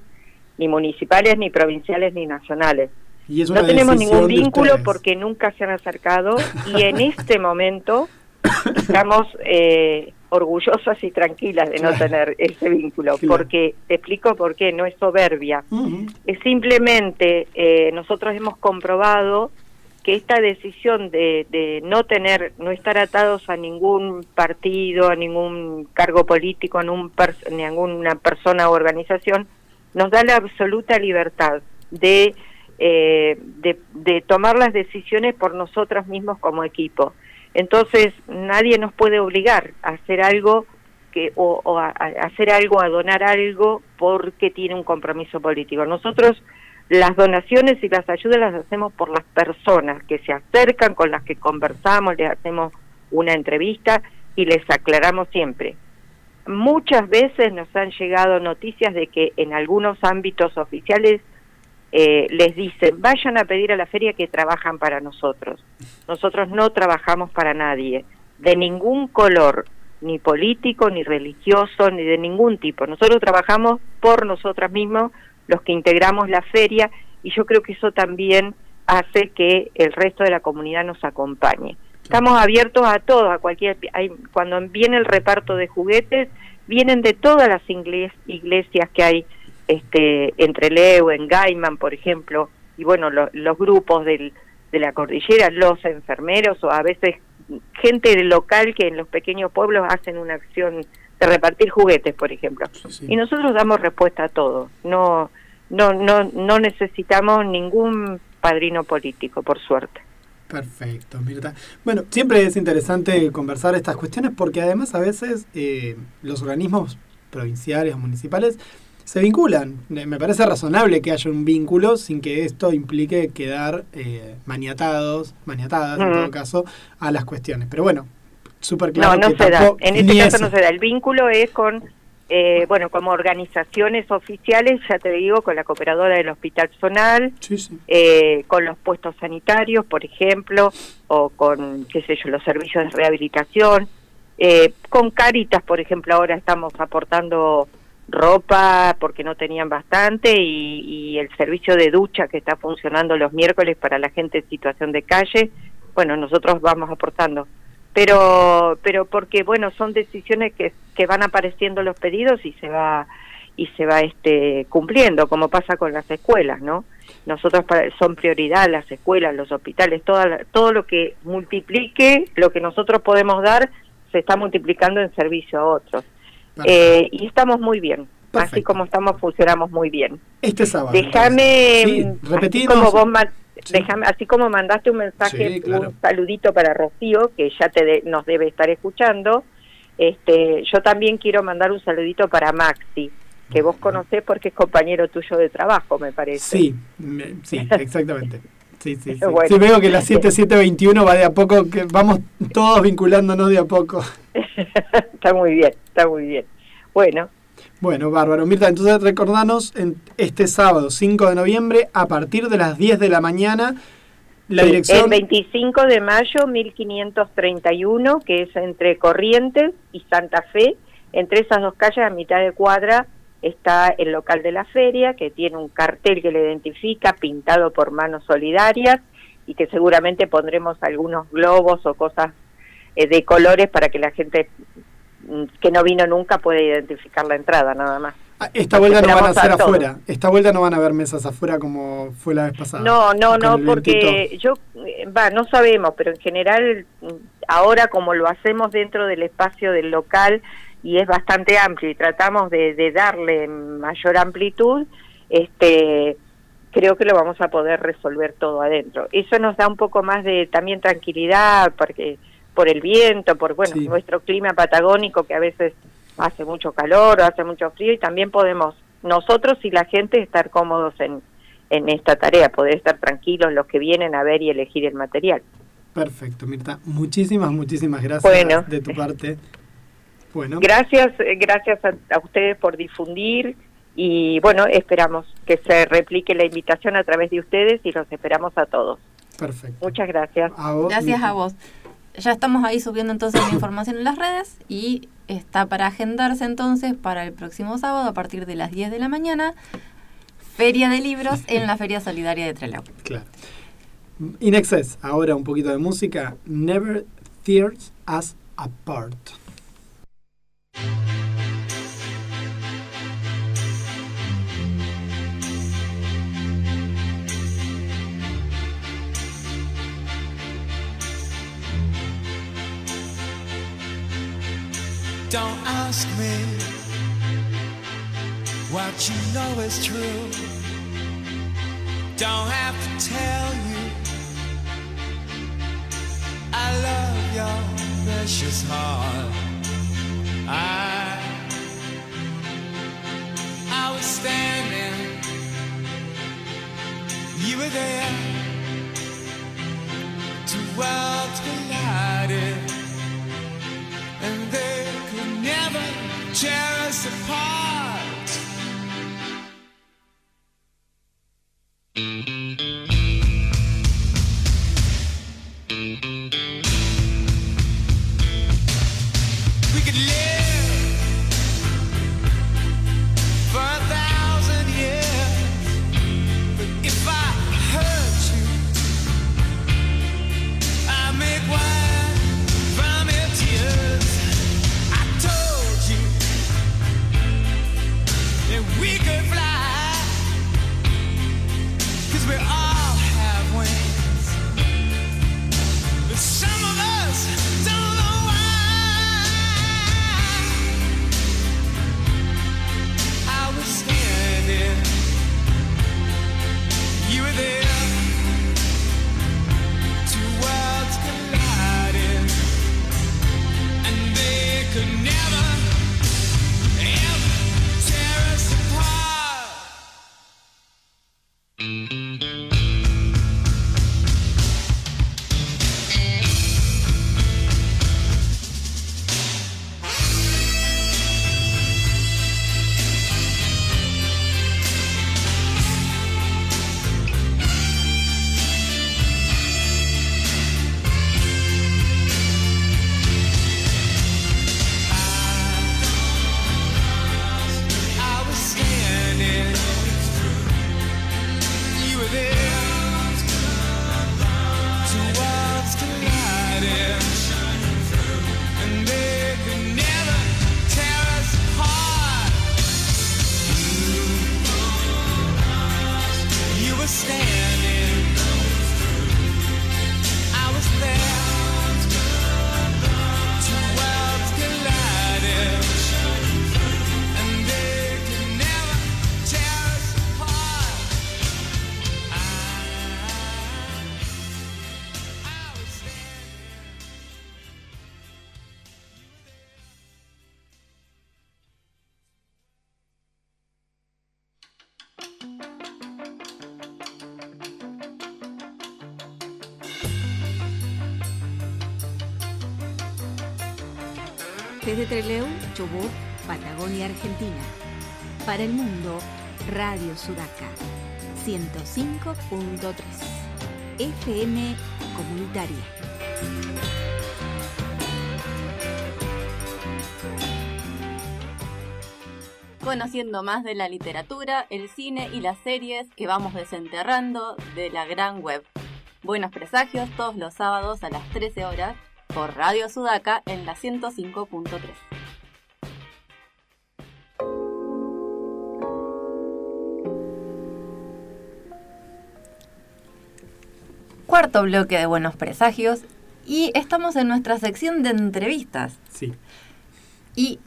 H: ni municipales, ni provinciales, ni nacionales.
D: Y
H: No tenemos ningún vínculo porque nunca se han acercado <laughs> y en este momento estamos eh, orgullosas y tranquilas de no tener ese vínculo,
D: Claro.
H: porque te explico por qué, no es soberbia, es simplemente eh, nosotros hemos comprobado que esta decisión de, de no tener, no estar atados a ningún partido, a ningún cargo político, a ningún pers- ninguna persona o organización, nos da la absoluta libertad de, eh, de, de tomar las decisiones por nosotros mismos como equipo. Entonces, nadie nos puede obligar a hacer algo que o, o a, a hacer algo, a donar algo porque tiene un compromiso político. Nosotros las donaciones y las ayudas las hacemos por las personas que se acercan, con las que conversamos, les hacemos una entrevista y les aclaramos siempre. Muchas veces nos han llegado noticias de que en algunos ámbitos oficiales eh, les dicen, vayan a pedir a la feria que trabajan para nosotros. Nosotros no trabajamos para nadie, de ningún color, ni político, ni religioso, ni de ningún tipo. Nosotros trabajamos por nosotros mismos, los que integramos la feria, y yo creo que eso también hace que el resto de la comunidad nos acompañe. Estamos abiertos a todo, a cualquier... Hay, cuando viene el reparto de juguetes, vienen de todas las iglesias que hay este, entre Leo, en Gaiman, por ejemplo, y bueno, lo- los grupos del, de la cordillera, los enfermeros o a veces gente local que en los pequeños pueblos hacen una acción de repartir juguetes, por ejemplo.
D: Sí.
H: Y nosotros damos respuesta a todo. No, no, no, no necesitamos ningún padrino político, por suerte.
D: Perfecto, Mirta. Bueno, siempre es interesante conversar estas cuestiones porque además a veces eh, los organismos provinciales o municipales se vinculan. Eh, Me parece razonable que haya un vínculo sin que esto implique quedar eh, maniatados, maniatadas en todo caso, a las cuestiones. Pero bueno, súper claro
H: no, no
D: que
H: se da. En este caso
D: eso.
H: no se da. El vínculo es con, eh, bueno, como organizaciones oficiales, ya te digo, con la cooperadora del Hospital Zonal,
D: Sí, sí.
H: eh, con los puestos sanitarios, por ejemplo, o con, qué sé yo, los servicios de rehabilitación, eh, con Caritas, por ejemplo, ahora estamos aportando ropa porque no tenían bastante y, y el servicio de ducha que está funcionando los miércoles para la gente en situación de calle, bueno, nosotros vamos aportando. Pero, pero porque, bueno, son decisiones que, que van apareciendo los pedidos y se va y se va este cumpliendo como pasa con las escuelas no nosotros para- son prioridad las escuelas los hospitales toda todo lo que multiplique lo que nosotros podemos dar se está multiplicando en servicio a otros Eh, y estamos muy bien así como estamos funcionamos muy bien
D: Este sábado.
H: déjame
D: Sí,
H: así como vos
D: Sí.
H: así como mandaste un mensaje
D: Sí, claro.
H: un saludito para Rocío que ya te de- nos debe estar escuchando este yo también quiero mandar un saludito para Maxi que vos conocés porque es compañero tuyo de trabajo me parece
D: Sí, me- sí, exactamente. <laughs> Sí, sí, <laughs> sí.
H: Bueno.
D: Sí, veo que la 7721 va de a poco, que vamos todos vinculándonos de a poco. <laughs>
H: está muy bien está muy bien bueno
D: Bueno, bárbaro. Mirta, entonces recordanos en este sábado 5 de noviembre a partir de las 10 de la mañana la
H: Sí,
D: dirección
H: El 25 de mayo, 1531, que es entre Corrientes y Santa Fe. Entre esas dos calles, a mitad de cuadra, está el local de la feria, que tiene un cartel que le identifica, pintado por manos solidarias, y que seguramente pondremos algunos globos o cosas eh, de colores para que la gente mm, que no vino nunca pueda identificar la entrada, nada más.
D: Ah, esta vuelta no van a ser afuera. Esta vuelta no van a haber mesas afuera como fue la vez pasada.
H: No, no, no, porque yo, eh, va, no sabemos, pero en general, mm, ahora como lo hacemos dentro del espacio del local y es bastante amplio y tratamos de, de darle mayor amplitud, este, creo que lo vamos a poder resolver todo adentro. Eso nos da un poco más de también tranquilidad, porque por el viento, por bueno,
D: Sí.
H: nuestro clima patagónico que a veces hace mucho calor o hace mucho frío y también podemos nosotros y la gente estar cómodos en, en esta tarea, poder estar tranquilos los que vienen a ver y elegir el material.
D: Perfecto, Mirta. Muchísimas, muchísimas gracias
H: Bueno.
D: de tu parte. Bueno,
H: Gracias, eh, gracias a, a ustedes por difundir y bueno, esperamos que se replique la invitación a través de ustedes y los esperamos a todos.
D: perfecto.
H: Muchas gracias.
D: A vos,
B: Gracias a vos. Ya estamos ahí subiendo entonces la información en las redes y está para agendarse entonces para el próximo sábado a partir de las 10 de la mañana. Feria de libros <laughs> en la Feria Solidaria de Trelew.
D: Claro. In excess, ahora un poquito de música. Never Tears Us Apart.
I: Don't ask me what you know is true. Don't have to tell you I love your precious heart. I I was standing, you were there. Two worlds collided, and they could never tear us apart.
J: Desde Trelew, Chubut, Patagonia, Argentina. Para el mundo, Radio Sudaca. 105.3. FM Comunitaria.
B: Conociendo más de la literatura, el cine y las series que vamos desenterrando de la gran web. Buenos presagios todos los sábados a las 13 horas por Radio Sudaca en la 105.3. Cuarto bloque de Buenos Presagios y estamos en nuestra sección de entrevistas.
D: Sí.
B: ¿Y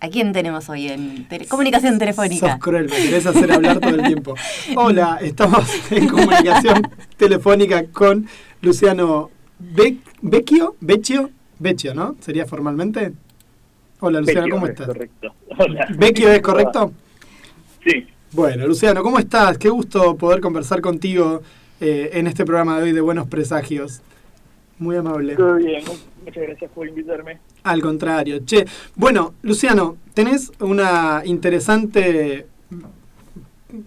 B: a quién tenemos hoy en tele- comunicación telefónica?
D: Sos cruel, me querés hacer hablar todo el tiempo. <laughs> Hola, estamos en comunicación telefónica con Luciano Be- Vecchio, Vecchio, Vecchio, ¿no? ¿Sería formalmente? Hola Luciano, ¿cómo
K: es
D: estás?
K: Correcto. Hola.
D: ¿Vecchio es correcto?
K: Sí,
D: Bueno, Luciano, ¿cómo estás? Qué gusto poder conversar contigo eh, en este programa de hoy de Buenos Presagios. Muy amable.
K: todo bien. Muchas gracias por invitarme.
D: Al contrario. Che, bueno, Luciano, tenés una interesante,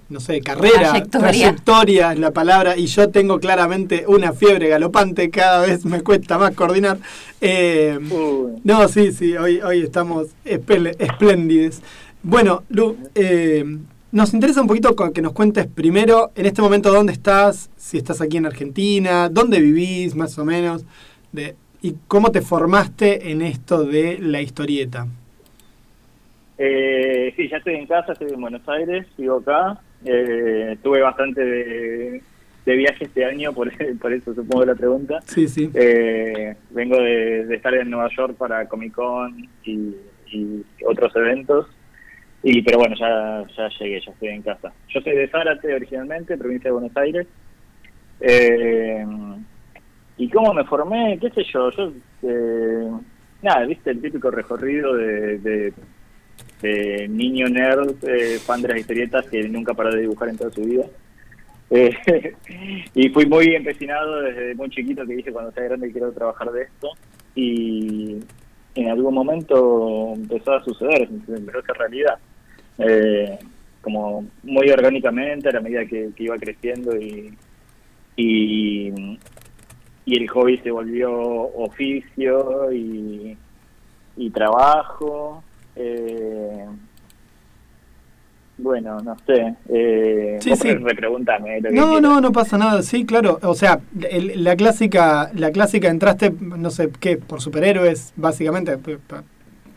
D: no sé, carrera,
B: Trayectoria.
D: trayectoria es la palabra, y yo tengo claramente una fiebre galopante, cada vez me cuesta más coordinar. Eh, no, sí, sí, hoy, hoy estamos espléndides. Bueno, Lu, eh, nos interesa un poquito que nos cuentes primero, en este momento, dónde estás, si estás aquí en Argentina, dónde vivís, más o menos, de, y cómo te formaste en esto de la historieta.
K: Eh, sí, ya estoy en casa, estoy en Buenos Aires, vivo acá. Eh, tuve bastante de, de viaje este año, por, <laughs> por eso supongo la pregunta.
D: Sí, sí.
K: Eh, vengo de, de estar en Nueva York para Comic Con y, y otros eventos. Y pero bueno, ya, ya llegué, ya estoy en casa. Yo soy de Zárate originalmente, provincia de Buenos Aires. Eh, ¿Y cómo me formé? ¿Qué sé yo? Yo, eh, nada, viste el típico recorrido de, de, de niño nerd, eh, fan de las historietas que nunca paró de dibujar en toda su vida. Eh, <laughs> y fui muy empecinado desde muy chiquito que dije cuando sea grande quiero trabajar de esto. Y en algún momento empezó a suceder, empezó a hacer realidad. Eh, como muy orgánicamente a la medida que, iba creciendo y, y, y el hobby se volvió oficio y trabajo. Eh, bueno, no sé. Eh,
D: Sí,
K: vos
D: sí.
K: repregúntame lo que
D: No,
K: quieras.
D: no, no pasa nada. Sí, claro. O sea, el- la clásica, la clásica entraste, no sé qué, por superhéroes, básicamente.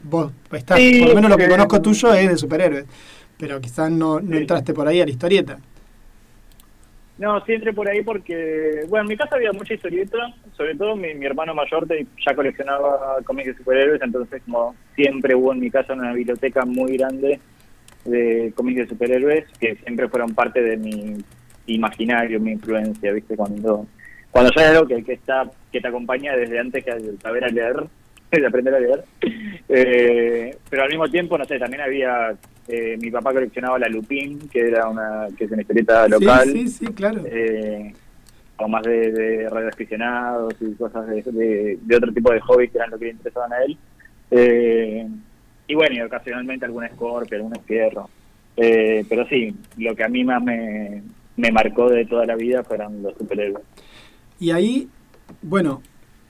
D: Vos estás,
K: Sí,
D: por lo menos lo que
K: eh,
D: conozco tuyo es de superhéroes. Pero quizás no, entraste por ahí a la historieta.
K: No, sí entré por ahí porque, bueno, en mi casa había mucha historieta, sobre todo mi, mi hermano mayor te- ya coleccionaba cómics de superhéroes, entonces como siempre hubo en mi casa una biblioteca muy grande de cómics de superhéroes que siempre fueron parte de mi imaginario, mi influencia, ¿viste? Cuando cuando ya es algo que, que está que te acompaña desde antes que saber a leer, <laughs> de aprender a leer. Eh, pero al mismo tiempo, no sé, también había eh, mi papá coleccionaba la Lupin, que era una que es una historieta local
D: Sí, sí, sí, claro.
K: eh, o más de, de radioaficionados y cosas de, de, de otro tipo de hobbies que eran lo que le interesaban a él. Eh, y bueno, y ocasionalmente algún Scorpio, algún Fierro. Eh, pero sí, lo que a mí más me, me marcó de toda la vida fueron los superhéroes.
D: Y ahí, bueno,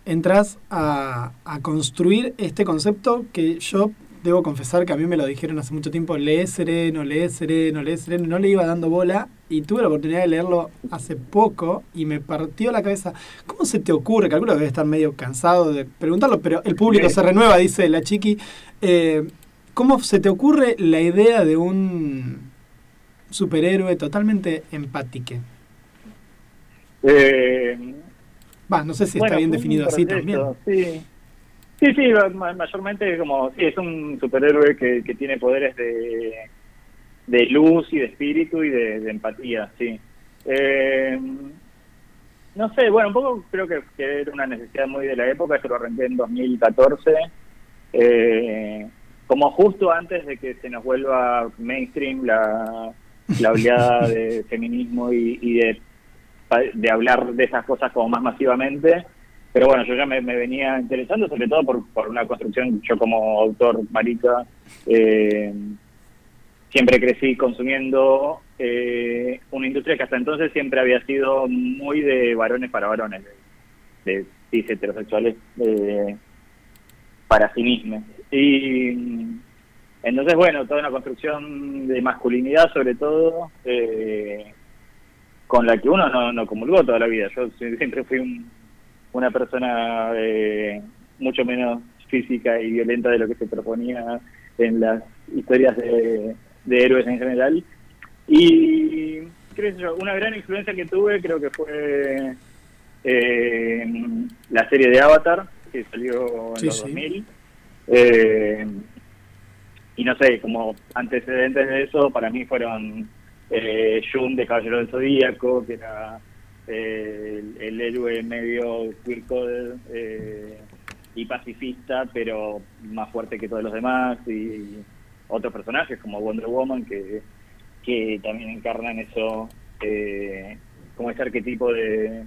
D: entras a, a construir este concepto que yo debo confesar que a mí me lo dijeron hace mucho tiempo, lee sereno, lee sereno, lee sereno, no le iba dando bola y tuve la oportunidad de leerlo hace poco y me partió la cabeza. ¿Cómo se te ocurre? Calculo que debe estar medio cansado de preguntarlo, pero el público
K: Sí.
D: se renueva, dice la chiqui. Eh, ¿Cómo se te ocurre la idea de un superhéroe totalmente empático?
K: Eh,
D: Va, no sé si
K: Bueno,
D: está bien definido así también.
K: Sí, sí, sí ma- mayormente como sí, es un superhéroe que, que tiene poderes de, de luz y de espíritu y de, de empatía, sí. Eh, no sé, bueno, un poco creo que, que era una necesidad muy de la época, yo lo arranqué en 2014, eh, como justo antes de que se nos vuelva mainstream la, la oleada de <laughs> feminismo y, y de de hablar de esas cosas como más masivamente. Pero bueno, yo ya me, venía interesando, sobre todo por, por una construcción, yo como autor marica, eh, siempre crecí consumiendo eh, una industria que hasta entonces siempre había sido muy de varones para varones, de, de cis heterosexuales eh, para sí mismos. Y entonces, bueno, toda una construcción de masculinidad sobre todo, eh, con la que uno no, no comulgó toda la vida. Yo sie- siempre fui un- una persona eh, mucho menos física y violenta de lo que se proponía en las historias de, de héroes en general. Y yo, una gran influencia que tuve creo que fue eh, la serie de Avatar, que salió en
D: Sí,
K: los
D: sí.
K: 2000. Eh, y no sé, como antecedentes de eso, para mí fueron eh, Jun de Caballero del Zodíaco, que era eh, el, héroe medio queer eh, y pacifista, pero más fuerte que todos los demás, y otros personajes como Wonder Woman, que, que también encarnan eso, eh, como ese arquetipo de,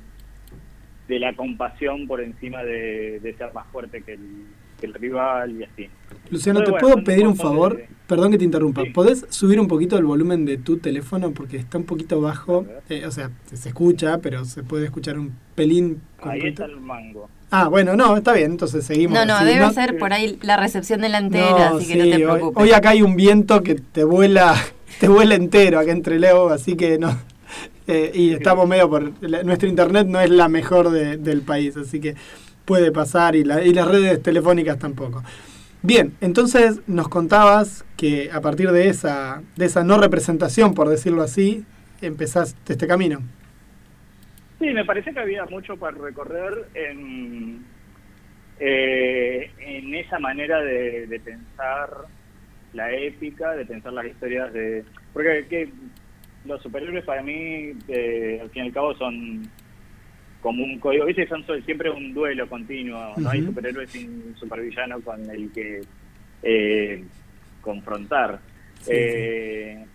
K: de la compasión por encima de ser más fuerte que el, que el rival y así.
D: Luciano,
K: Pero
D: ¿te
K: bueno,
D: puedo pedir un favor?
K: de-
D: Perdón que te interrumpa.
K: Sí.
D: ¿Podés subir un poquito el volumen de tu teléfono? Porque está un poquito bajo. Eh, o sea, se escucha, pero se puede escuchar un pelín.
K: Ahí está el mango.
D: Ah, bueno, no, está bien, entonces seguimos.
B: No, no,
D: así.
B: debe ser por ahí la recepción delantera,
D: No,
B: así que
D: sí,
B: no te
D: hoy-
B: preocupes.
D: Hoy, acá hay un viento que te vuela, <laughs> te vuela entero acá entre Leo, así que no. Eh, y estamos medio por. la- nuestro internet no es la mejor de- del país, así que puede pasar y, la- y las redes telefónicas tampoco. Bien, entonces nos contabas que a partir de esa, de esa no representación, por decirlo así, empezaste este camino.
K: Sí, me parece que había mucho para recorrer en, eh, en esa manera de, de pensar la épica, de pensar las historias de... Porque que los superhéroes para mí, eh, al fin y al cabo, son como un código, ¿viste? Son so- siempre un duelo continuo, no hay
D: Ujú.
K: superhéroe sin supervillano con el que eh, confrontar.
D: Sí,
K: Eh,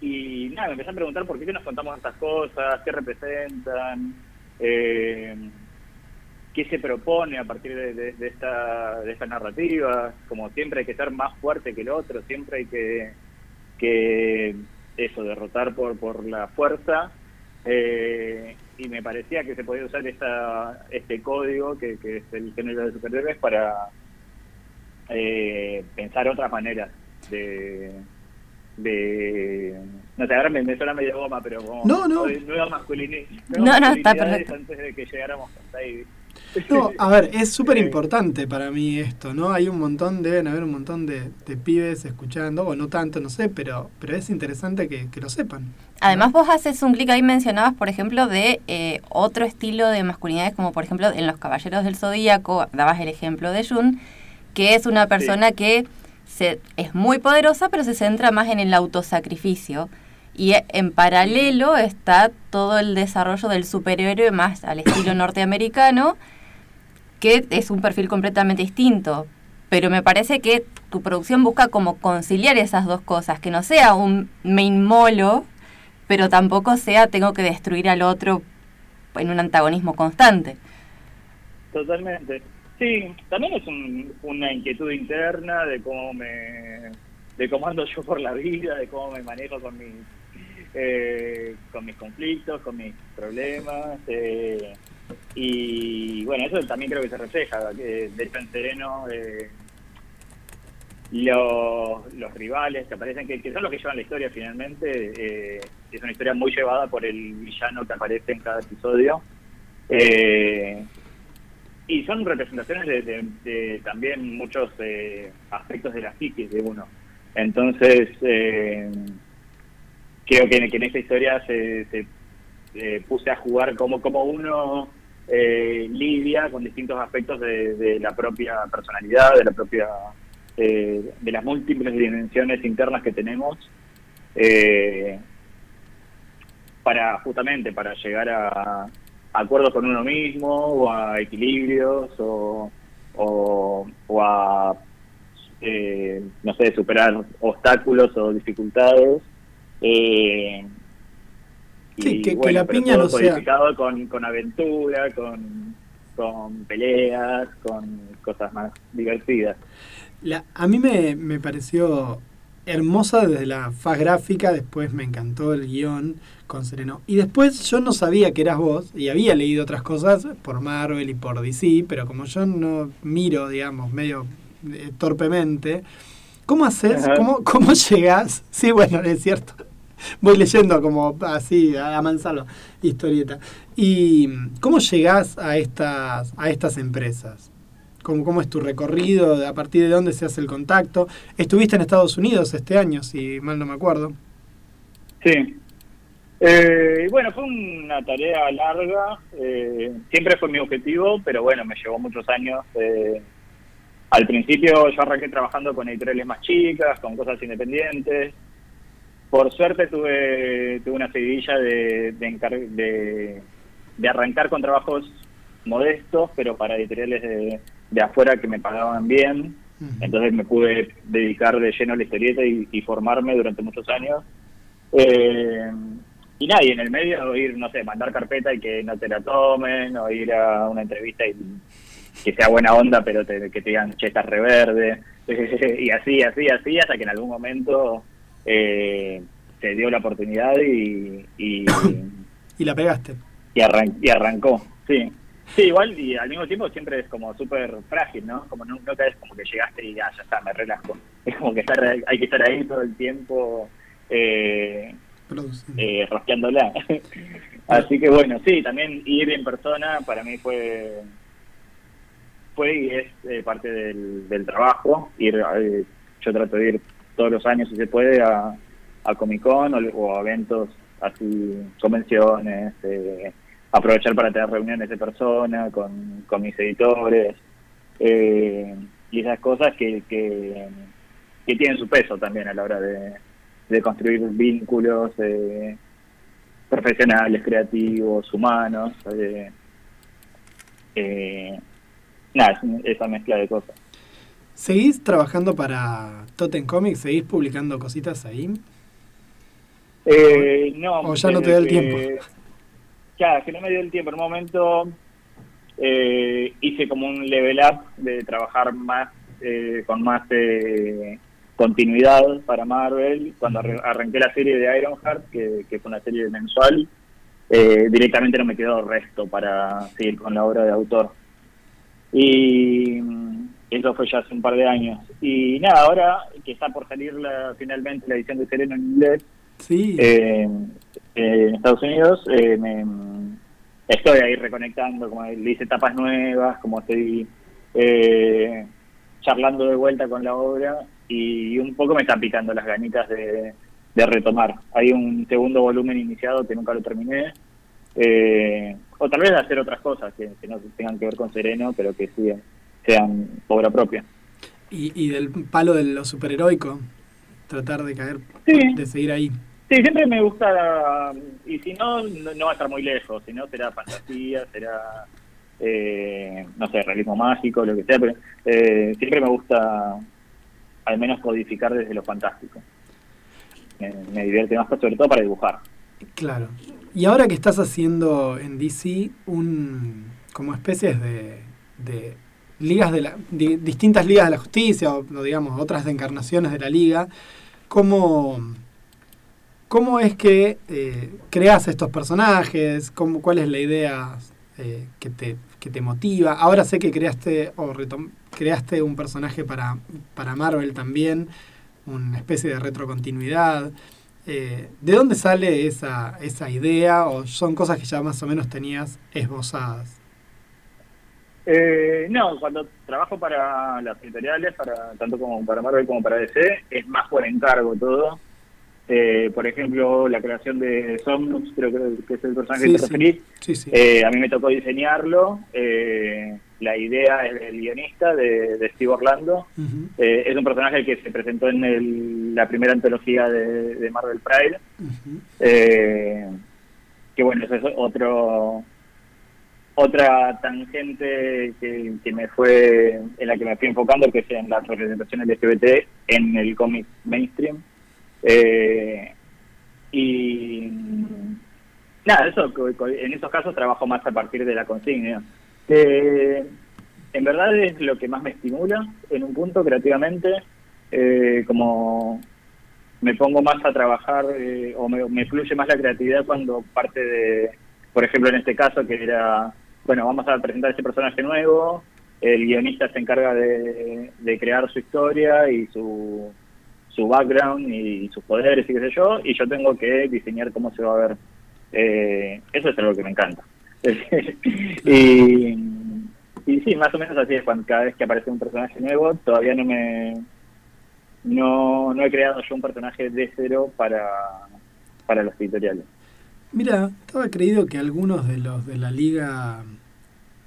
K: Y nada, me empecé a preguntar por qué nos contamos estas cosas, qué representan, eh, qué se propone a partir de, de- de esta, de esta narrativa. Como siempre hay que ser más fuerte que el otro, siempre hay que, que eso, derrotar por, por la fuerza. Eh, y me parecía que se podía usar esta, este código, que, que es el género de superhéroes, para eh, pensar otras maneras de, de no sé, ahora me, me suena medio goma, pero como
D: No, no.
K: nueva masculini-
B: No, no, está perfecto.
K: antes de que llegáramos hasta ahí.
D: No, <laughs> a ver, es súper importante para mí esto, ¿no? Hay un montón, deben haber un montón de, de pibes escuchando, o no tanto, no sé, pero, pero es interesante que, que lo sepan.
B: Además vos haces un clic ahí, mencionabas, por ejemplo, de eh, otro estilo de masculinidades, como por ejemplo en Los Caballeros del Zodíaco, dabas el ejemplo de Jun, que es una persona que se, es muy poderosa, pero se centra más en el autosacrificio. Y eh, en paralelo está todo el desarrollo del superhéroe más al estilo <coughs> norteamericano, que es un perfil completamente distinto. Pero me parece que tu producción busca como conciliar esas dos cosas, que no sea un main molo, pero tampoco sea tengo que destruir al otro en un antagonismo constante.
K: Totalmente. Sí, también es un- una inquietud interna de cómo me de cómo ando yo por la vida, de cómo me manejo con mis eh, con mis conflictos, con mis problemas eh, y bueno, eso también creo que se refleja. que de hecho en Sereno eh, los, los rivales que aparecen, que, son los que llevan la historia finalmente, eh, es una historia muy llevada por el villano que aparece en cada episodio. Eh, y son representaciones de, de- también muchos eh, aspectos de la psiquis de uno. Entonces, eh, creo que, en- que en esta historia se, se, puse a jugar como, como uno eh, lidia con distintos aspectos de, la propia personalidad, de la propia eh, de las múltiples dimensiones internas que tenemos eh, para justamente para llegar a, acuerdos con uno mismo o a equilibrios o, o, o a eh, no sé superar obstáculos o dificultades
D: Sí, que- la
K: pero
D: piña
K: todo
D: no sea-
K: codificado con, con aventura con, con peleas con cosas más divertidas
D: La, a mí me, me pareció hermosa desde la faz gráfica, después me encantó el guion con Sereno. Y después yo no sabía que eras vos, y había leído otras cosas por Marvel y por DC, pero como yo no miro, digamos, medio eh, torpemente, ¿cómo haces? ¿Cómo, ¿Cómo <laughs> llegás? Sí, bueno, es cierto. <laughs> Voy leyendo como así, a mansalva, historieta. ¿Y cómo llegás a estas, a estas empresas? ¿Cómo, ¿Cómo es tu recorrido? ¿A partir de dónde se hace el contacto? Estuviste en Estados Unidos este año, si mal no me acuerdo.
K: Sí. Eh, bueno, fue una tarea larga, eh, siempre fue mi objetivo, pero bueno, me llevó muchos años. eh, al principio yo arranqué trabajando con editoriales más chicas, con cosas independientes. Por suerte tuve, tuve una seguidilla de, de, de, de arrancar con trabajos modestos, pero para editoriales de, de afuera que me pagaban bien. Entonces me pude dedicar de lleno a la historieta y, y formarme durante muchos años. Eh, y nadie en el medio ir, no sé, mandar carpeta y que no te la tomen, o ir a una entrevista y que sea buena onda, pero te- que te digan, che, estás reverde. <laughs> y así, así, así, hasta que en algún momento eh, se dio la oportunidad y, y, <coughs>
D: Y la pegaste.
K: y, arran- y arrancó, sí. Sí, igual, y al mismo tiempo siempre es como súper frágil, ¿no? Como no, nunca es como que llegaste y ya, ya está, me relajo. Es como que estar, hay que estar ahí todo el tiempo eh,
D: Produciendo.
K: eh, rosqueándola. <laughs> Así que bueno, sí, también ir en persona para mí fue fue y es eh, parte del, del trabajo. Ir, eh, yo trato de ir todos los años si se puede a, a Comic Con o, o a eventos así, convenciones, eh, aprovechar para tener reuniones de persona con, con mis editores. Eh, y esas cosas que, que, tienen su peso también a la hora de, de construir vínculos eh, profesionales, creativos, humanos. eh, eh, nada, esa mezcla de cosas.
D: ¿Seguís trabajando para Totem Comics? ¿Seguís publicando cositas ahí?
K: Eh, no,
D: O ya no te da el tiempo.
K: Claro, que no me dio el tiempo. En un momento eh, hice como un level up de trabajar más eh, con más eh, continuidad para Marvel. Cuando arranqué la serie de Ironheart, que, que fue una serie mensual, eh, directamente no me quedó resto para seguir con la obra de autor. Y mm, eso fue ya hace un par de años. Y nada, ahora que está por salir la, finalmente la edición de Sereno en inglés,
D: Sí.
K: eh, eh, en Estados Unidos, eh, me, estoy ahí reconectando, como le hice etapas nuevas, como estoy eh, charlando de vuelta con la obra y un poco me están picando las ganitas de, de retomar. Hay un segundo volumen iniciado que nunca lo terminé, eh, o tal vez hacer otras cosas que, que no tengan que ver con Sereno, pero que sí, sean obra propia.
D: Y, y del palo de lo superheroico, tratar de caer,
K: Sí.
D: de seguir ahí.
K: Sí, siempre me gusta, y si no, no, no va a estar muy lejos, si no será fantasía, <laughs> será, eh, no sé, realismo mágico, lo que sea, pero eh, siempre me gusta al menos codificar desde lo fantástico. Me, me divierte más, sobre todo para dibujar.
D: Claro. Y ahora que estás haciendo en DC un como especies de, de ligas de la di- distintas ligas de la justicia o digamos otras encarnaciones de la liga, ¿cómo cómo es que eh, creas estos personajes? ¿Cómo, ¿Cuál es la idea eh, que te que te motiva? Ahora sé que creaste o creaste un personaje para para Marvel también, una especie de retrocontinuidad. Eh, ¿De dónde sale esa, esa idea o son cosas que ya más o menos tenías esbozadas?
K: Eh, no, cuando trabajo para las editoriales, para tanto como para Marvel como para DC, es más por encargo todo. Eh, por ejemplo, la creación de Somnus, creo que es el personaje
D: Sí,
K: que te
D: sí.
K: referís,
D: Sí.
K: Eh, a mí me tocó diseñarlo. eh, la idea es del guionista, de, de Steve Orlando. Eh, es un personaje que se presentó en el- la primera antología de, de Marvel Pride. Eh, que bueno, eso es otro otra tangente que, que me fue en la que me fui enfocando, que es en la representación LGBT en el cómic mainstream. Eh, y nada, eso en esos casos trabajo más a partir de la consigna. Eh, en verdad es lo que más me estimula en un punto creativamente, eh, como me pongo más a trabajar eh, o me fluye más la creatividad cuando parte de, por ejemplo, en este caso que era, bueno, vamos a presentar este personaje nuevo, el guionista se encarga de, de crear su historia y su, su background y sus poderes y qué sé yo, y yo tengo que diseñar cómo se va a ver. Eh, eso es algo que me encanta. <laughs> y, y sí, más o menos así es cuando cada vez que aparece un personaje nuevo, todavía no me no, no he creado yo un personaje de cero para, para los editoriales.
D: Mira, estaba creído que algunos de los de la Liga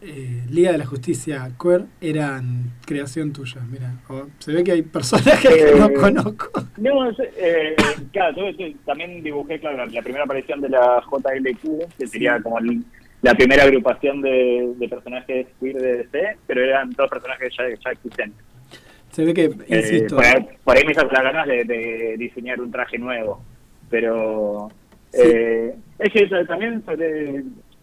D: eh, Liga de la Justicia Queer eran creación tuya. Mira, se ve que hay personajes que no
K: Eh,
D: conozco.
K: No, eh, claro, yo, yo también dibujé claro, la, primera aparición de la JLQ, que sería como el- la primera agrupación de, de personajes queer de DC, pero eran todos personajes ya, ya existentes.
D: Se ve que,
K: Eh,
D: insisto,
K: por, ahí, por ahí me hizo las ganas de, de diseñar un traje nuevo, pero eh, es que también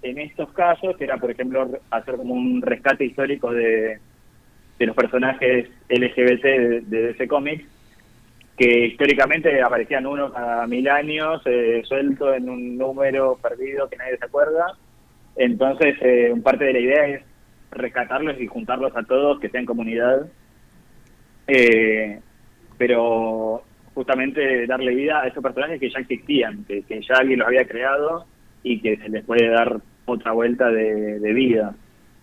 K: en estos casos, que era por ejemplo hacer como un rescate histórico de, de los personajes LGBT de, de DC Comics, que históricamente aparecían uno cada mil años, eh, suelto en un número perdido que nadie se acuerda. Entonces, eh, parte de la idea es rescatarlos y juntarlos a todos, que sean comunidad. Eh, pero justamente darle vida a esos personajes que ya existían, que, que ya alguien los había creado y que se les puede dar otra vuelta de, de vida.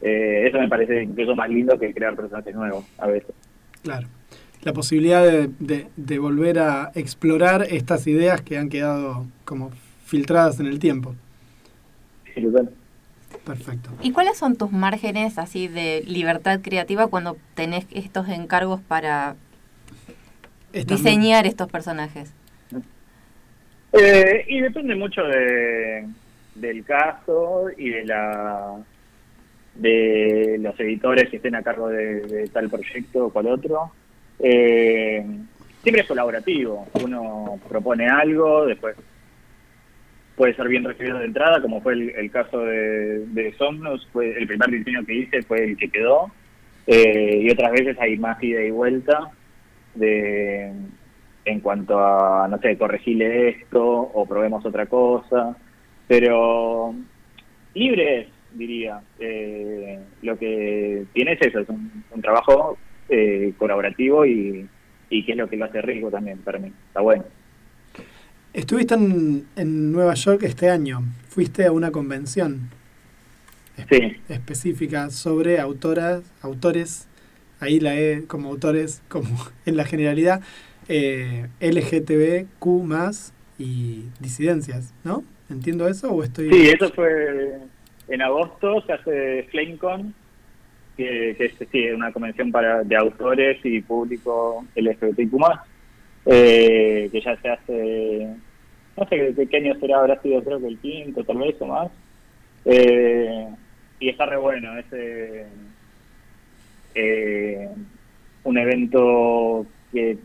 K: Eh, eso me parece incluso más lindo que crear personajes nuevos a veces.
D: claro, la posibilidad de, de- de volver a explorar estas ideas que han quedado como filtradas en el tiempo.
K: Sí.
D: Perfecto.
B: ¿Y cuáles son tus márgenes así de libertad creativa cuando tenés estos encargos para
D: Muy-
B: diseñar estos personajes?
K: Eh, y depende mucho de, del caso y de la de los editores que estén a cargo de, de tal proyecto o cual otro. Eh, siempre es colaborativo. Uno propone algo, después puede ser bien recibido de entrada, como fue el, el caso de, de Somnus, fue el primer diseño que hice fue el que quedó. Eh, y otras veces hay más ida y vuelta de en cuanto a, no sé, corregirle esto o probemos otra cosa. Pero libre es, diría. Eh, lo que tiene es eso, es un, un trabajo eh, colaborativo y, y que es lo que lo hace rico también para mí. Está bueno.
D: Estuviste en, en Nueva York este año. Fuiste a una convención
K: Sí.
D: específica sobre autoras, autores, ahí la E como autores, como <laughs> en la generalidad, eh, LGTBQ más y disidencias, ¿no? ¿Entiendo eso o estoy...?
K: Sí, eso fue en agosto, se hace FlameCon, que, que es sí, una convención para de autores y público LGBTQ+, eh, que ya se hace, no sé qué año será, habrá sido creo que el quinto, tal vez o más. Eh, y está re bueno, es eh, un evento que,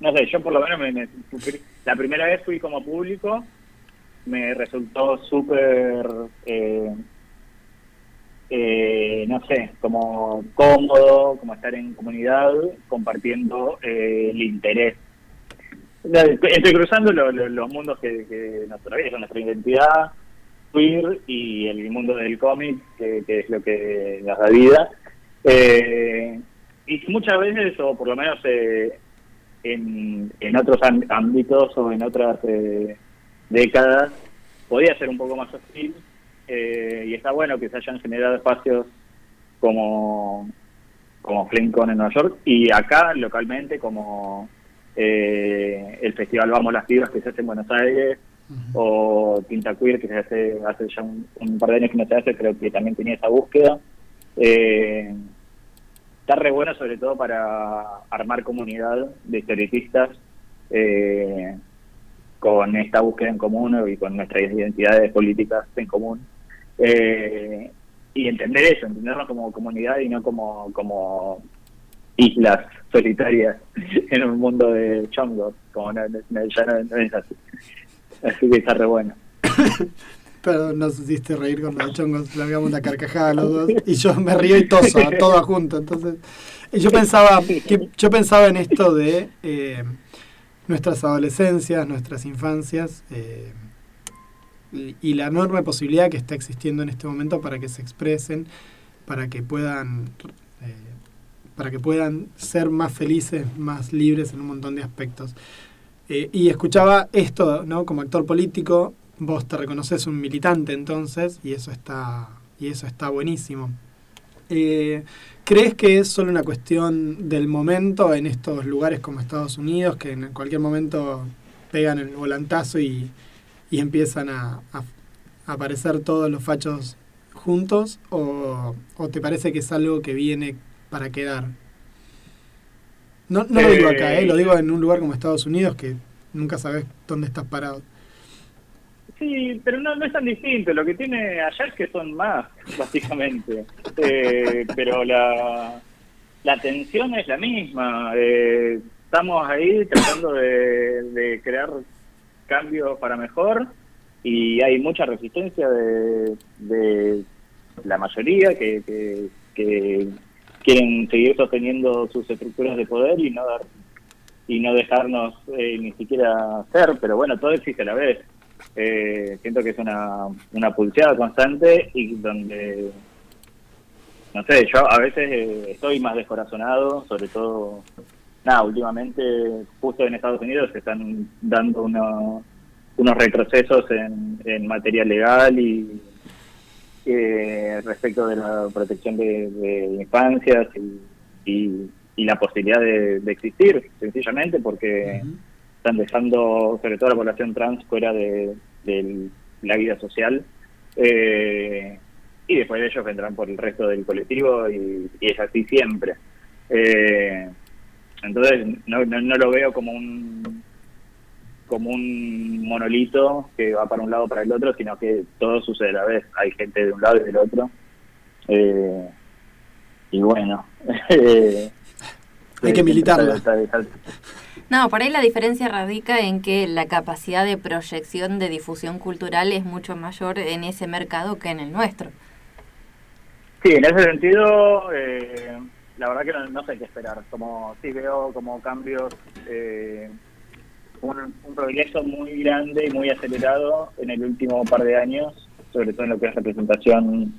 K: no sé, yo por lo menos me, la primera vez fui como público me resultó súper, eh, eh, no sé, como cómodo, como estar en comunidad, compartiendo eh, el interés. Estoy cruzando lo- lo- los mundos que, que nos atraviesan, nuestra identidad queer y el mundo del cómic, que es lo que nos da vida. Eh, y muchas veces, o por lo menos eh, en, en otros ámbitos o en otras eh, décadas, podía ser un poco más hostil. eh, y está bueno que se hayan generado espacios como, como FlameCon en Nueva York y acá localmente como eh, el festival Vamos las Pibas que se hace en Buenos Aires o Tinta Queer que se hace hace ya un, un par de años que no se hace, creo que también tenía esa búsqueda. Eh, está re bueno sobre todo para armar comunidad de historietistas eh, con esta búsqueda en común y con nuestras identidades políticas en común. Eh, y entender eso, entendernos como comunidad y no como, como islas solitarias <laughs> en un mundo de chongos, como no, no- ya no, no es así. Así que está re bueno. <coughs>
D: Pero nos hiciste reír con los chongos, le hagamos una carcajada los dos y yo me río y toso, todo junto. Entonces, yo pensaba que yo pensaba en esto de eh, nuestras adolescencias, nuestras infancias eh, y, la enorme posibilidad que está existiendo en este momento para que se expresen, para que puedan eh, para que puedan ser más felices, más libres en un montón de aspectos. Y escuchaba esto, ¿no? Como actor político, vos te reconoces un militante entonces, y eso está, y eso está buenísimo. Eh, ¿Crees que es solo una cuestión del momento en estos lugares como Estados Unidos, que en cualquier momento pegan el volantazo y, y empiezan a, aparecer todos los fachos juntos? ¿O, o te parece que es algo que viene para quedar? No, no lo digo acá, ¿eh? lo digo en un lugar como Estados Unidos que nunca sabes dónde estás parado.
K: Sí, pero no, no es tan distinto. Lo que tiene allá es que son más, básicamente. <laughs> Eh, pero la, la tensión es la misma. Eh, estamos ahí tratando de, de crear cambios para mejor y hay mucha resistencia de, de la mayoría que, que, que quieren seguir sosteniendo sus estructuras de poder y no dar y no dejarnos eh, ni siquiera ser, pero bueno, todo existe a la vez. Eh, siento que es una, una pulseada constante y donde, no sé, yo a veces eh, estoy más descorazonado, sobre todo, nada, últimamente, justo en Estados Unidos se están dando uno- unos retrocesos en, en materia legal y eh, respecto de la protección de, infancias y, y, la posibilidad de existir, sencillamente porque están dejando sobre todo la población trans fuera de, de la vida social. Eh, y después de ellos vendrán por el resto del colectivo y, y es así siempre. Eh, entonces no, no, no lo veo como un como un monolito que va para un lado para el otro, sino que todo sucede a la vez. Hay gente de un lado y del otro. Eh, y bueno. <laughs>
D: Hay que militarla.
B: No, por ahí la diferencia radica en que la capacidad de proyección de difusión cultural es mucho mayor en ese mercado que en el nuestro.
K: Sí, en ese sentido, eh, la verdad que no, no sé qué esperar. Como sí veo como cambios, eh, un, un progreso muy grande y muy acelerado en el último par de años, sobre todo en lo que es representación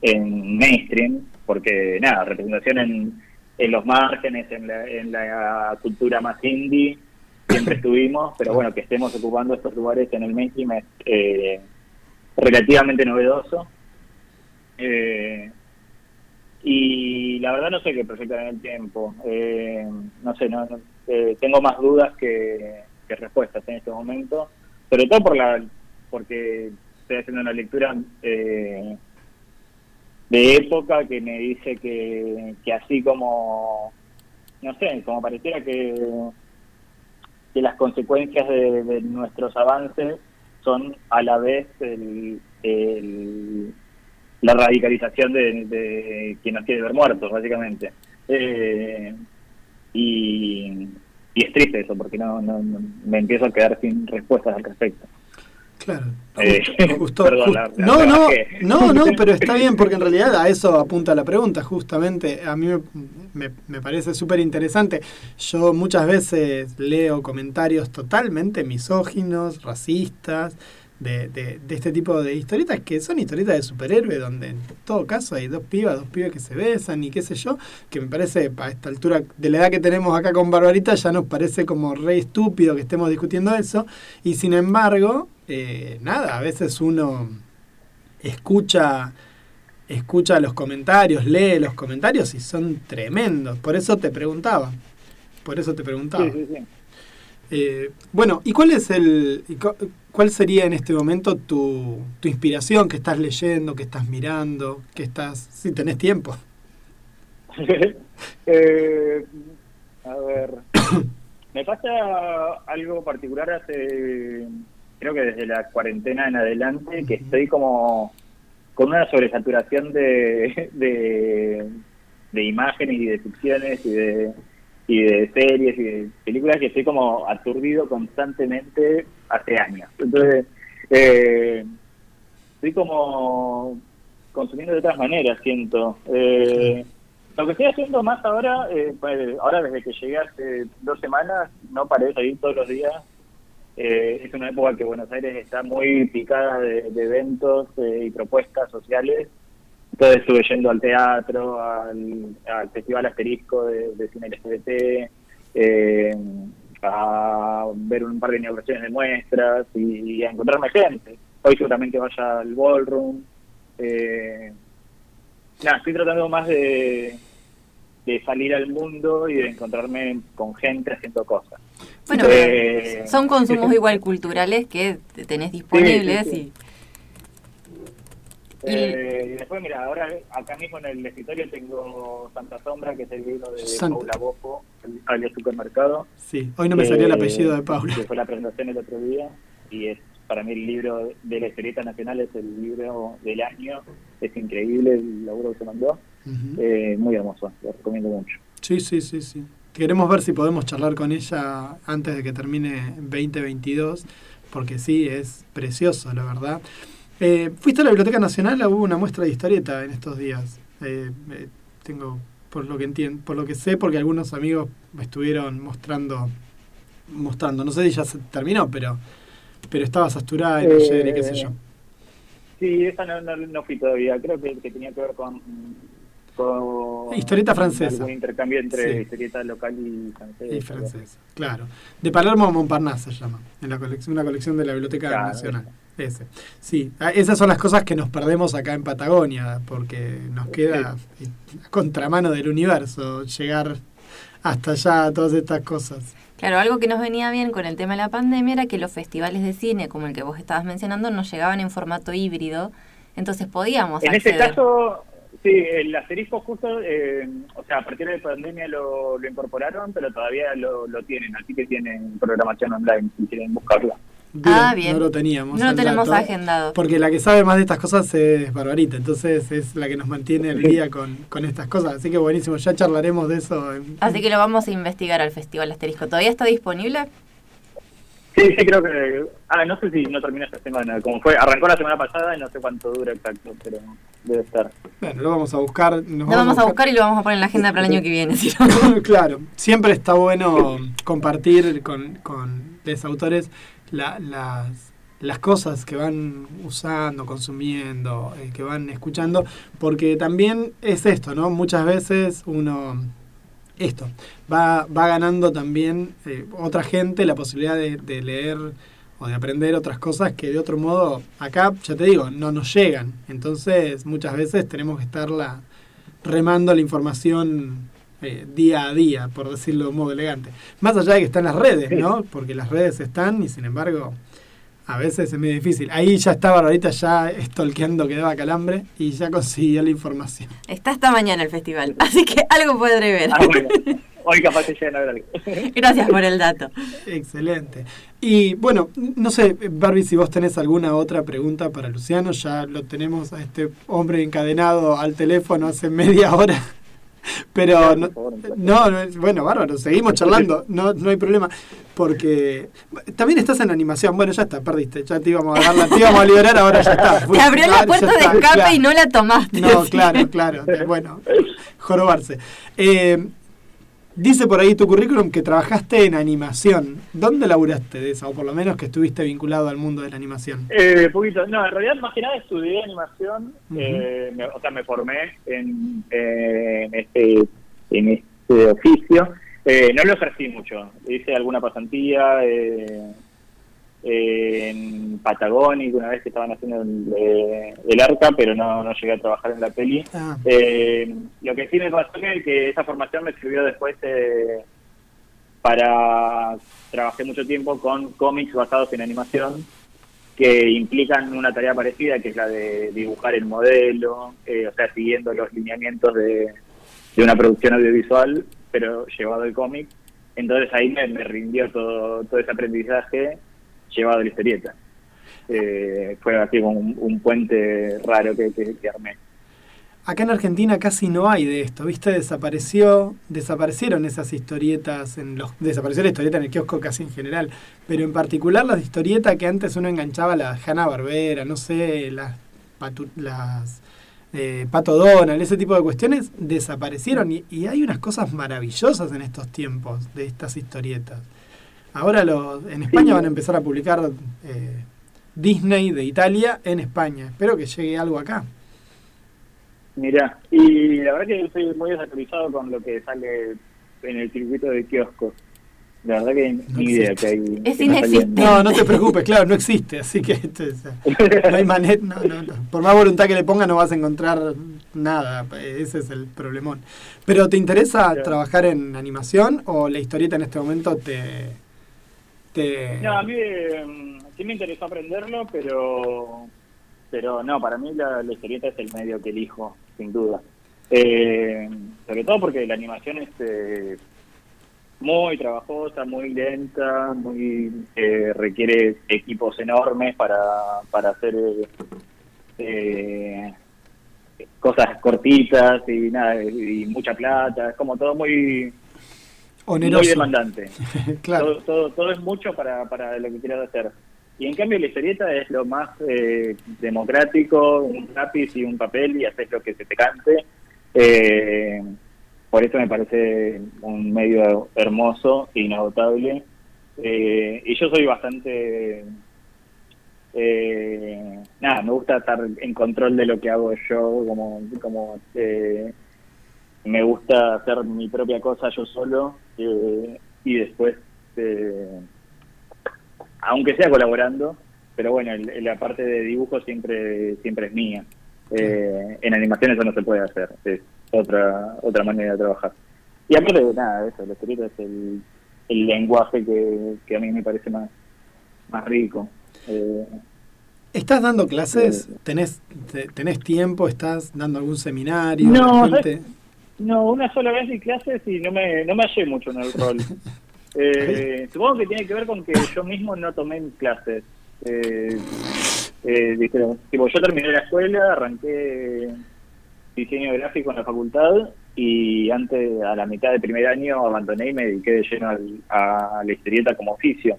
K: en mainstream, porque nada, representación en, en los márgenes, en la, en la cultura más indie, siempre <laughs> estuvimos, pero bueno, que estemos ocupando estos lugares en el mainstream es eh, relativamente novedoso. Eh, y la verdad no sé qué proyectar en el tiempo. Eh, no sé, no, no- eh, tengo más dudas que, que respuestas en este momento. Sobre todo por la porque estoy haciendo una lectura eh, de época que me dice que, que así como, no sé, como pareciera que, que las consecuencias de, de nuestros avances son a la vez el, el- la radicalización de, de quien nos quiere ver muertos, básicamente. Eh, y, y es triste eso, porque no, no, no- me empiezo a quedar sin respuestas al respecto.
D: Claro.
K: Eh, perdón, la- la
D: no, no, no, no, pero <laughs> está bien porque en realidad a eso apunta la pregunta, justamente. A mí me, me- me parece súper interesante. Yo muchas veces leo comentarios totalmente misóginos, racistas, de, de, de este tipo de historietas que son historietas de superhéroe, donde en todo caso hay dos pibas, dos pibes que se besan y qué sé yo, que me parece a esta altura de la edad que tenemos acá con Barbarita ya nos parece como re estúpido que estemos discutiendo eso. Y sin embargo, eh, nada, a veces uno escucha escucha los comentarios, lee los comentarios y son tremendos. Por eso te preguntaba. Por eso te preguntaba.
K: Sí, sí, sí.
D: Eh, bueno, ¿y cuál es el cuál sería en este momento tu, tu inspiración que estás leyendo, que estás mirando, que estás si tenés tiempo? <laughs>
K: Eh, a ver, <coughs> me pasa algo particular hace, creo que desde la cuarentena en adelante, que estoy como con una sobresaturación de, de, de imágenes y de ficciones y de, y de series y de películas que estoy como aturdido constantemente hace años. Entonces, eh, estoy como consumiendo de otras maneras, siento. Eh, lo que estoy haciendo más ahora, eh, pues, ahora desde que llegué hace dos semanas, no paré de salir todos los días. Eh, es una época que Buenos Aires está muy picada de, de eventos eh, y propuestas sociales. Entonces estuve yendo al teatro, al, al Festival Asterisco de, de Cine LGBT, eh, a ver un par de inauguraciones de muestras y, y a encontrarme gente. Hoy seguramente vaya al ballroom. Eh, nada, estoy tratando más de, de salir al mundo y de encontrarme con gente haciendo cosas.
B: Bueno,
K: Eh,
B: son consumos igual culturales que te tenés disponibles
K: Sí, sí,
B: y
K: Eh, y después, mira, ahora acá mismo en el escritorio tengo Santa Sombra, que es el libro de
D: Santa.
K: Paula Bofo, alias Supermercado.
D: Sí, hoy no me salió el
K: Eh,
D: apellido de Paula.
K: Que fue la presentación el otro día. Y es para mí el libro de la historieta nacional, es el libro del año. Es increíble el laburo que se mandó. Eh, muy hermoso, lo recomiendo mucho.
D: Sí, sí, sí, sí. Queremos ver si podemos charlar con ella antes de que termine 2022, porque sí, es precioso, la verdad. Eh, ¿Fuiste a la Biblioteca Nacional? Hubo una muestra de historieta en estos días. Eh, eh, tengo, por lo que entiendo, por lo que sé, porque algunos amigos me estuvieron mostrando, mostrando. No sé si ya se terminó, pero, pero estaba Asturá y Roger y qué sé yo.
K: Sí, esa no, no, no fui todavía. Creo que, que tenía que ver con, con
D: Historieta francesa.
K: algún intercambio entre
D: Sí.
K: historieta local y francesa.
D: Y francesa, claro. De Palermo a Montparnasse se llama, en la colección, una colección de la Biblioteca
K: Claro,
D: Nacional. Ese. Sí, ah, esas son las cosas que nos perdemos acá en Patagonia, porque nos queda eh, a contramano del universo llegar hasta allá a todas estas cosas.
B: Claro, algo que nos venía bien con el tema de la pandemia era que los festivales de cine, como el que vos estabas mencionando, nos llegaban en formato híbrido Entonces podíamos
K: En ese
B: acceder.
K: caso, sí, el asterisco justo, eh, o sea, a partir de pandemia lo, lo incorporaron, pero todavía lo, lo tienen, así que tienen programación online si quieren buscarla.
D: Bien,
B: Ah, bien.
D: No lo teníamos.
B: No lo tenemos
D: dato,
B: agendado.
D: Porque la que sabe más de estas cosas es Barbarita, entonces es la que nos mantiene al día con, con estas cosas. Así que buenísimo, ya charlaremos de eso. en-
B: Así que lo vamos a investigar al Festival Asterisco. ¿Todavía está disponible?
K: Sí, sí, creo que. Ah, no sé si no termina esta semana. Como fue, arrancó la semana pasada y no sé cuánto dura exacto, pero debe estar.
D: Bueno, lo vamos a buscar. Nos
B: Lo vamos a buscar y lo vamos a poner en la agenda para el año que viene. <laughs>
D: claro, siempre está bueno compartir con, con los autores la- las, las cosas que van usando, consumiendo, eh, que van escuchando, porque también es esto, ¿no? Muchas veces uno, esto, va, va ganando también eh, otra gente la posibilidad de, de leer o de aprender otras cosas que de otro modo acá, ya te digo, no nos llegan. Entonces muchas veces tenemos que estarla remando la información eh, día a día, por decirlo de un modo elegante. Más allá de que están las redes, ¿no? Porque las redes están y sin embargo a veces es medio difícil. Ahí ya está Barbarita ya estolqueando que daba calambre y ya consiguió la información.
B: Está hasta mañana el festival, así que algo podré ver.
K: Ah, bueno. Hoy capaz que llegan a ver algo. <laughs>
B: Gracias por el dato.
D: Excelente. Y bueno, no sé, Barbie, si vos tenés alguna otra pregunta para Luciano, ya lo tenemos a este hombre encadenado al teléfono hace media hora. <laughs> Pero no, no, no, bueno, bárbaro, seguimos charlando, no, no hay problema, porque también estás en animación, bueno, ya está, perdiste, ya te íbamos a dar la- te íbamos a liberar, ahora ya está. <laughs>
B: Te abrió la puerta de escape
D: claro.
B: y no la tomaste.
D: No, claro, claro. Bueno, <laughs> jorobarse. Eh, dice por ahí tu currículum que trabajaste en animación. ¿Dónde laburaste de eso? O por lo menos que estuviste vinculado al mundo de la animación.
K: Eh, poquito. No, en realidad más que nada estudié animación, eh, me- o sea, me formé en, eh, en, este, en este oficio. Eh, no lo ejercí mucho, hice alguna pasantía eh, en Patagónica una vez que estaban haciendo el, eh, el arca, pero no, no llegué a trabajar en la peli.
D: Ah,
K: Eh, lo que sí me pasó que, que esa formación me sirvió después eh, para trabajé mucho tiempo con cómics basados en animación que implican una tarea parecida que es la de dibujar el modelo, o sea, siguiendo los lineamientos de, de una producción audiovisual, pero llevado al cómic. Entonces ahí me, me rindió todo, todo ese aprendizaje llevado la historieta. Eh, fue así como un, puente raro que, armé.
D: acá en Argentina casi no hay de esto, ¿viste? Desapareció, desaparecieron esas historietas, en los, desapareció la historieta en el kiosco casi en general, pero en particular las historietas que antes uno enganchaba, la Hanna Barbera, no sé, las, patu- las eh, Pato Donald, ese tipo de cuestiones desaparecieron y hay unas cosas maravillosas en estos tiempos de estas historietas. Ahora los, en España van a empezar a publicar eh, Disney de Italia en España. Espero que llegue algo acá.
K: Mira, y la verdad que yo estoy muy desactualizado con lo que sale en el circuito de kioscos. La verdad que ni idea que hay.
B: Es
K: que
B: inexistente.
D: No, no te preocupes, claro, no existe, así que esto es- no hay manera, no, no, no. por más voluntad que le ponga no vas a encontrar nada, ese es el problemón. Pero ¿te interesa
K: Claro.
D: trabajar en animación o la historieta en este momento te... te...
K: No, a mí eh, sí me interesó aprenderlo, pero pero no, para mí la, la historieta es el medio que elijo, sin duda. Eh, sobre todo porque la animación es eh, muy trabajosa, muy lenta, muy eh, requiere equipos enormes para, para hacer eh, eh, cosas cortitas y nada y mucha plata, es como todo muy muy
D: oneroso.
K: demandante. <laughs>
D: claro.
K: todo, todo, todo es mucho para, para lo que quieras hacer. Y en cambio la historieta es lo más eh, democrático, un lápiz y un papel y haces lo que se te cante. Eh, por eso me parece un medio hermoso, inagotable. Eh, y yo soy bastante... Eh, nada, me gusta estar en control de lo que hago yo, como, como eh, me gusta hacer mi propia cosa yo solo eh, y después, eh, aunque sea colaborando, pero bueno, el- la parte de dibujo siempre siempre es mía. Eh, en animación eso no se puede hacer, es otra otra manera de trabajar. Y aparte de nada, eso, la escrita es el, el lenguaje que, que a mí me parece más, más rico. Eh,
D: ¿Estás dando clases? ¿Tenés, te- ¿Tenés tiempo? ¿Estás dando algún seminario?
K: No, No, una sola vez di clases y no me, no me hallé mucho en el rol. <laughs> Eh, supongo que tiene que ver con que yo mismo no tomé mis clases. Eh, eh, tipo, yo terminé la escuela, arranqué diseño gráfico en la facultad y antes, a la mitad del primer año, abandoné y me dediqué de lleno al- a la historieta como oficio.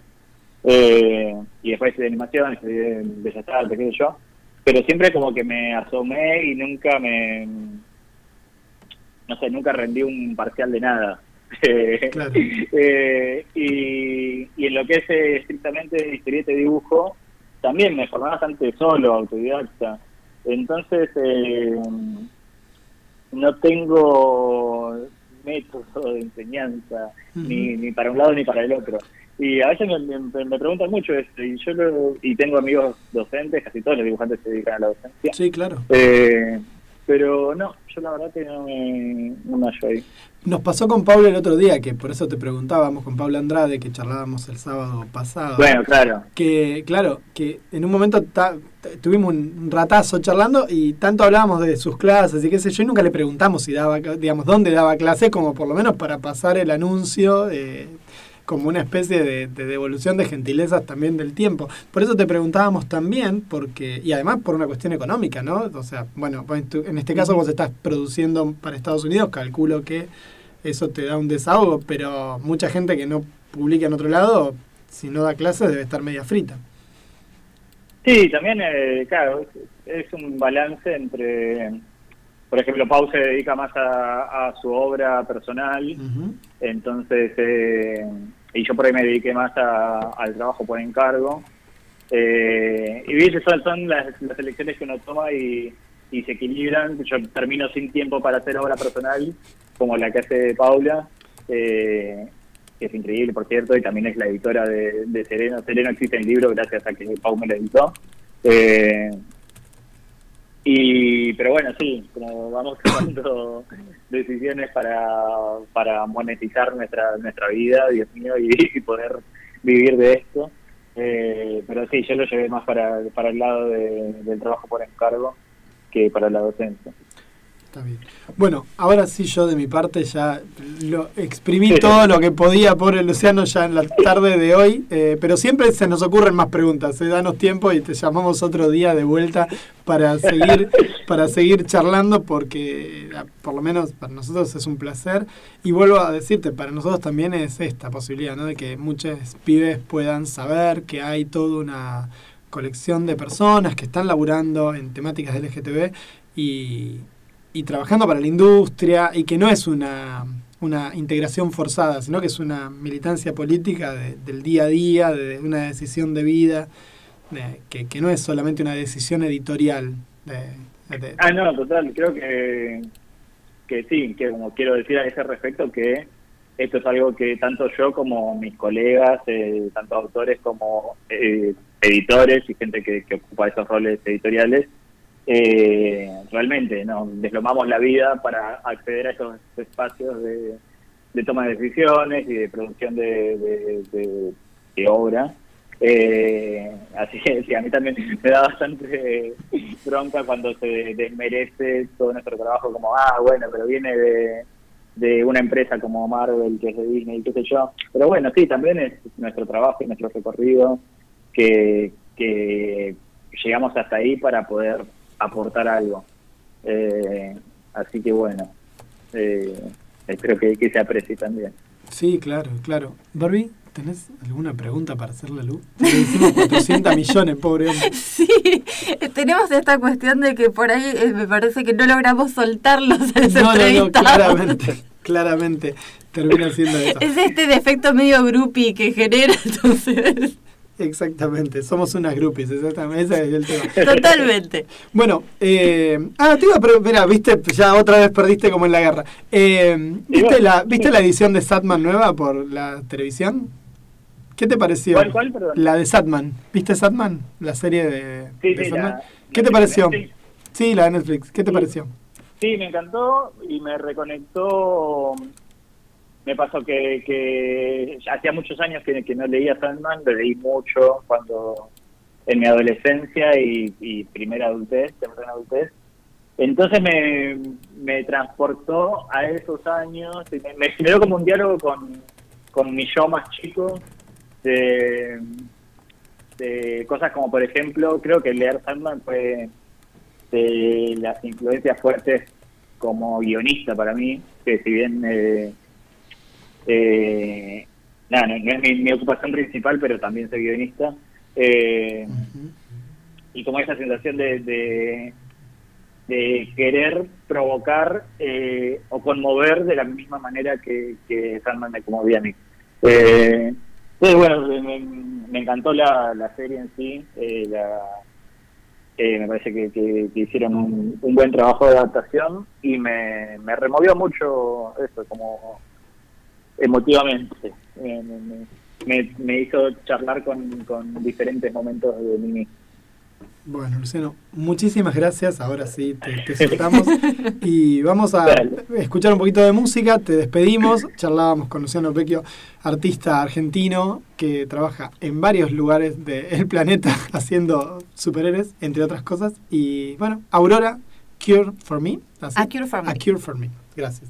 K: Eh, y después de animación, estudié en Bellas Artes, qué sé yo. Pero siempre como que me asomé y nunca me... No sé, nunca rendí un parcial de nada. <laughs>
D: Claro. <laughs>
K: eh, y, y en lo que es eh, estrictamente historieta y dibujo, también me formé bastante solo, autodidacta. Entonces, eh, no tengo método de enseñanza, ni, ni para un lado ni para el otro. Y a veces me, me- me preguntan mucho esto, y yo lo- y tengo amigos docentes, casi todos los dibujantes se dedican a la docencia.
D: Sí, claro.
K: Eh, pero no, yo la verdad que no me, no me hallo ahí.
D: Nos pasó con Pablo el otro día, que por eso te preguntábamos con Pablo Andrade, que charlábamos el sábado pasado.
K: Bueno, claro.
D: Que, claro, que en un momento ta- tuvimos un ratazo charlando y tanto hablábamos de sus clases y qué sé yo, y nunca le preguntamos si daba, digamos, dónde daba clase, como por lo menos para pasar el anuncio, eh, como una especie de, de devolución de gentilezas también del tiempo. Por eso te preguntábamos también, porque, y además por una cuestión económica, ¿no? O sea, bueno, en este caso vos estás produciendo para Estados Unidos, calculo que eso te da un desahogo, pero mucha gente que no publica en otro lado, si no da clases, debe estar media frita.
K: Sí, también, eh, claro, es, es un balance entre, por ejemplo, Pau se dedica más a, a su obra personal, entonces, eh, y yo por ahí me dediqué más a- al trabajo por encargo. Eh, y viste, son, las, las elecciones que uno toma y, y se equilibran. Yo termino sin tiempo para hacer obra personal, como la que hace Paula, eh, que es increíble, por cierto, y también es la editora de, Sereno. Sereno existe en libro gracias a que Pau me lo editó. Eh, y, pero bueno, sí, como vamos <laughs> decisiones para, para monetizar nuestra nuestra vida, Dios mío, y, <laughs> y poder vivir de esto. Eh, pero sí, yo lo llevé más para, para el lado de- del trabajo por encargo que para la docencia.
D: Está bien. Bueno, ahora sí yo de mi parte ya lo exprimí todo lo que podía, pobre Luciano, ya en la tarde de hoy, eh, pero siempre se nos ocurren más preguntas, eh, danos tiempo y te llamamos otro día de vuelta para seguir, <laughs> para seguir charlando porque eh, por lo menos para nosotros es un placer y vuelvo a decirte, para nosotros también es esta posibilidad, ¿no? De que muchos pibes puedan saber que hay toda una colección de personas que están laburando en temáticas del LGTB y, y trabajando para la industria y que no es una, una integración forzada, sino que es una militancia política de- del día a día, de una decisión de vida, de- que, que no es solamente una decisión editorial. de-
K: Ah, no, total, creo que, que sí, que como quiero decir a ese respecto que esto es algo que tanto yo como mis colegas, eh, tanto autores como eh, editores y gente que, que ocupa esos roles editoriales, eh, realmente nos deslomamos la vida para acceder a esos espacios de, toma de decisiones y de producción de, de- obra. Eh, así que sí, a mí también <laughs> me da bastante bronca cuando se desmerece todo nuestro trabajo como, ah, bueno, pero viene de, de una empresa como Marvel, que es de Disney, qué sé yo. Pero bueno, sí, también es nuestro trabajo y nuestro recorrido que, que llegamos hasta ahí para poder aportar algo. Eh, así que bueno, eh, espero que, que se aprecie también.
D: Sí, claro, claro. Barbie, ¿tenés alguna pregunta para hacerle a Lu? Le hicimos 400 <laughs> millones, pobre hombre.
B: Sí, tenemos esta cuestión de que por ahí eh, me parece que no logramos soltarlos a los
D: No, no, no, claramente, claramente termina siendo eso.
B: Es este defecto medio groupie que genera, <laughs> entonces.
D: Exactamente, somos unas groupies, exactamente, ese es el tema.
B: Totalmente.
D: Bueno, eh, ah, te iba a preguntar, mira, viste, ya otra vez perdiste como en la guerra. Eh, ¿viste, la, ¿Viste la edición de Satman nueva por la televisión? ¿Qué te pareció?
K: ¿Cuál, cuál, perdón?
D: La de Satman. ¿Viste Satman? La serie de,
K: Sí,
D: de
K: sí,
D: Satman.
K: la-
D: ¿Qué te pareció?
K: Netflix.
D: Sí, la de Netflix. ¿Qué te pareció?
K: Sí, me encantó y me reconectó. Me pasó que, que hacía muchos años que, no leía Sandman, lo leí mucho cuando en mi adolescencia y, y primera adultez, temprana adultez. Entonces me, me transportó a esos años y me, me generó como un diálogo con, con mi yo más chico de, de cosas como, por ejemplo, creo que leer Sandman fue de las influencias fuertes como guionista para mí, que si bien eh, eh, nada, no, no es mi, ocupación principal, pero también soy guionista. Eh, y como esa sensación de, de, querer provocar eh, o conmover de la misma manera que, que Sandman me conmovía a mí. Eh, bueno, me, encantó la, la serie en sí. eh, la, eh, me parece que, que- hicieron un, un buen trabajo de adaptación y me, me removió mucho eso, como emotivamente. Me, me- me- me- me hizo charlar con, con diferentes momentos de mí mismo.
D: Bueno, Luciano, muchísimas gracias. Ahora sí, te, te <laughs> soltamos. Y vamos a escuchar un poquito de música. Te despedimos. Charlábamos con Luciano Vecchio, artista argentino que trabaja en varios lugares del <laughs> planeta <laughs> haciendo superhéroes, entre otras cosas. Y bueno, Aurora, Cure for Me. ¿así?
B: A Cure for Me.
D: A Cure for Me. Gracias.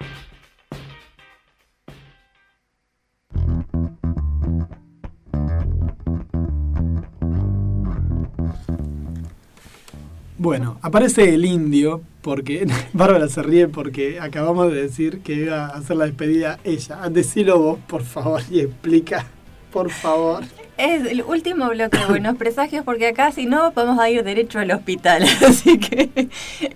D: Bueno, aparece el indio porque <laughs> Bárbara se ríe porque acabamos de decir que iba a hacer la despedida ella. Decilo vos, por favor, y explica, por favor.
B: Es el último bloque de buenos presagios porque acá si no podemos ir derecho al hospital. <laughs> Así que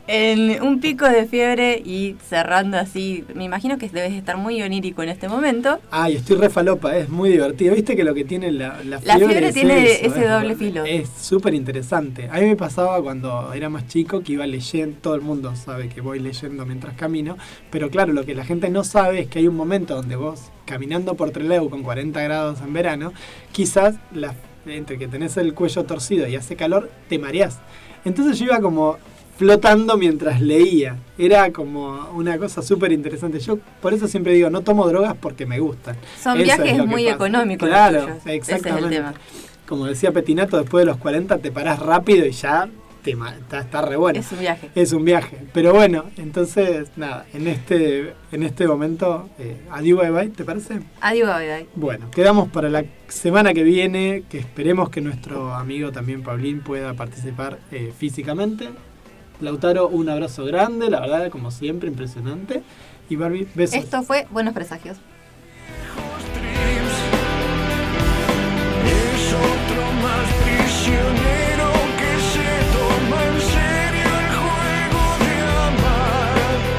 B: en un pico de fiebre y cerrando así, me imagino que debes estar muy onírico en este momento.
D: Ay, estoy re falopa, es muy divertido. ¿Viste que lo que tiene la, la
B: La
D: fiebre,
B: fiebre
D: es
B: tiene
D: eso,
B: ese
D: es-
B: doble filo.
D: Es súper interesante. A mí me pasaba cuando era más chico que iba leyendo, todo el mundo sabe que voy leyendo mientras camino, pero claro, lo que la gente no sabe es que hay un momento donde vos, caminando por Trelew con 40 grados en verano, quizás la, entre que tenés el cuello torcido y hace calor, te mareás. Entonces yo iba como flotando mientras leía. Era como una cosa súper interesante. Yo por eso siempre digo, no tomo drogas porque me gustan.
B: Son
D: Eso es
B: viajes
D: que
B: muy económicos.
D: Claro,
B: tuyos. Ese es el
D: exactamente.
B: tema.
D: Como decía Petinato, después de los 40 te parás rápido y ya está re bueno.
B: Es un viaje.
D: Es un viaje. Pero bueno, entonces, nada, en este, en este momento, eh, adiós, bye bye, ¿te parece?
B: Adiós, bye bye.
D: Bueno, quedamos para la semana que viene, que esperemos que nuestro amigo también Paulín pueda participar eh, físicamente. Lautaro, un abrazo grande, la verdad, como siempre, impresionante. Y Barbie, besos.
B: Esto fue Buenos Presagios.
I: Es otro más prisionero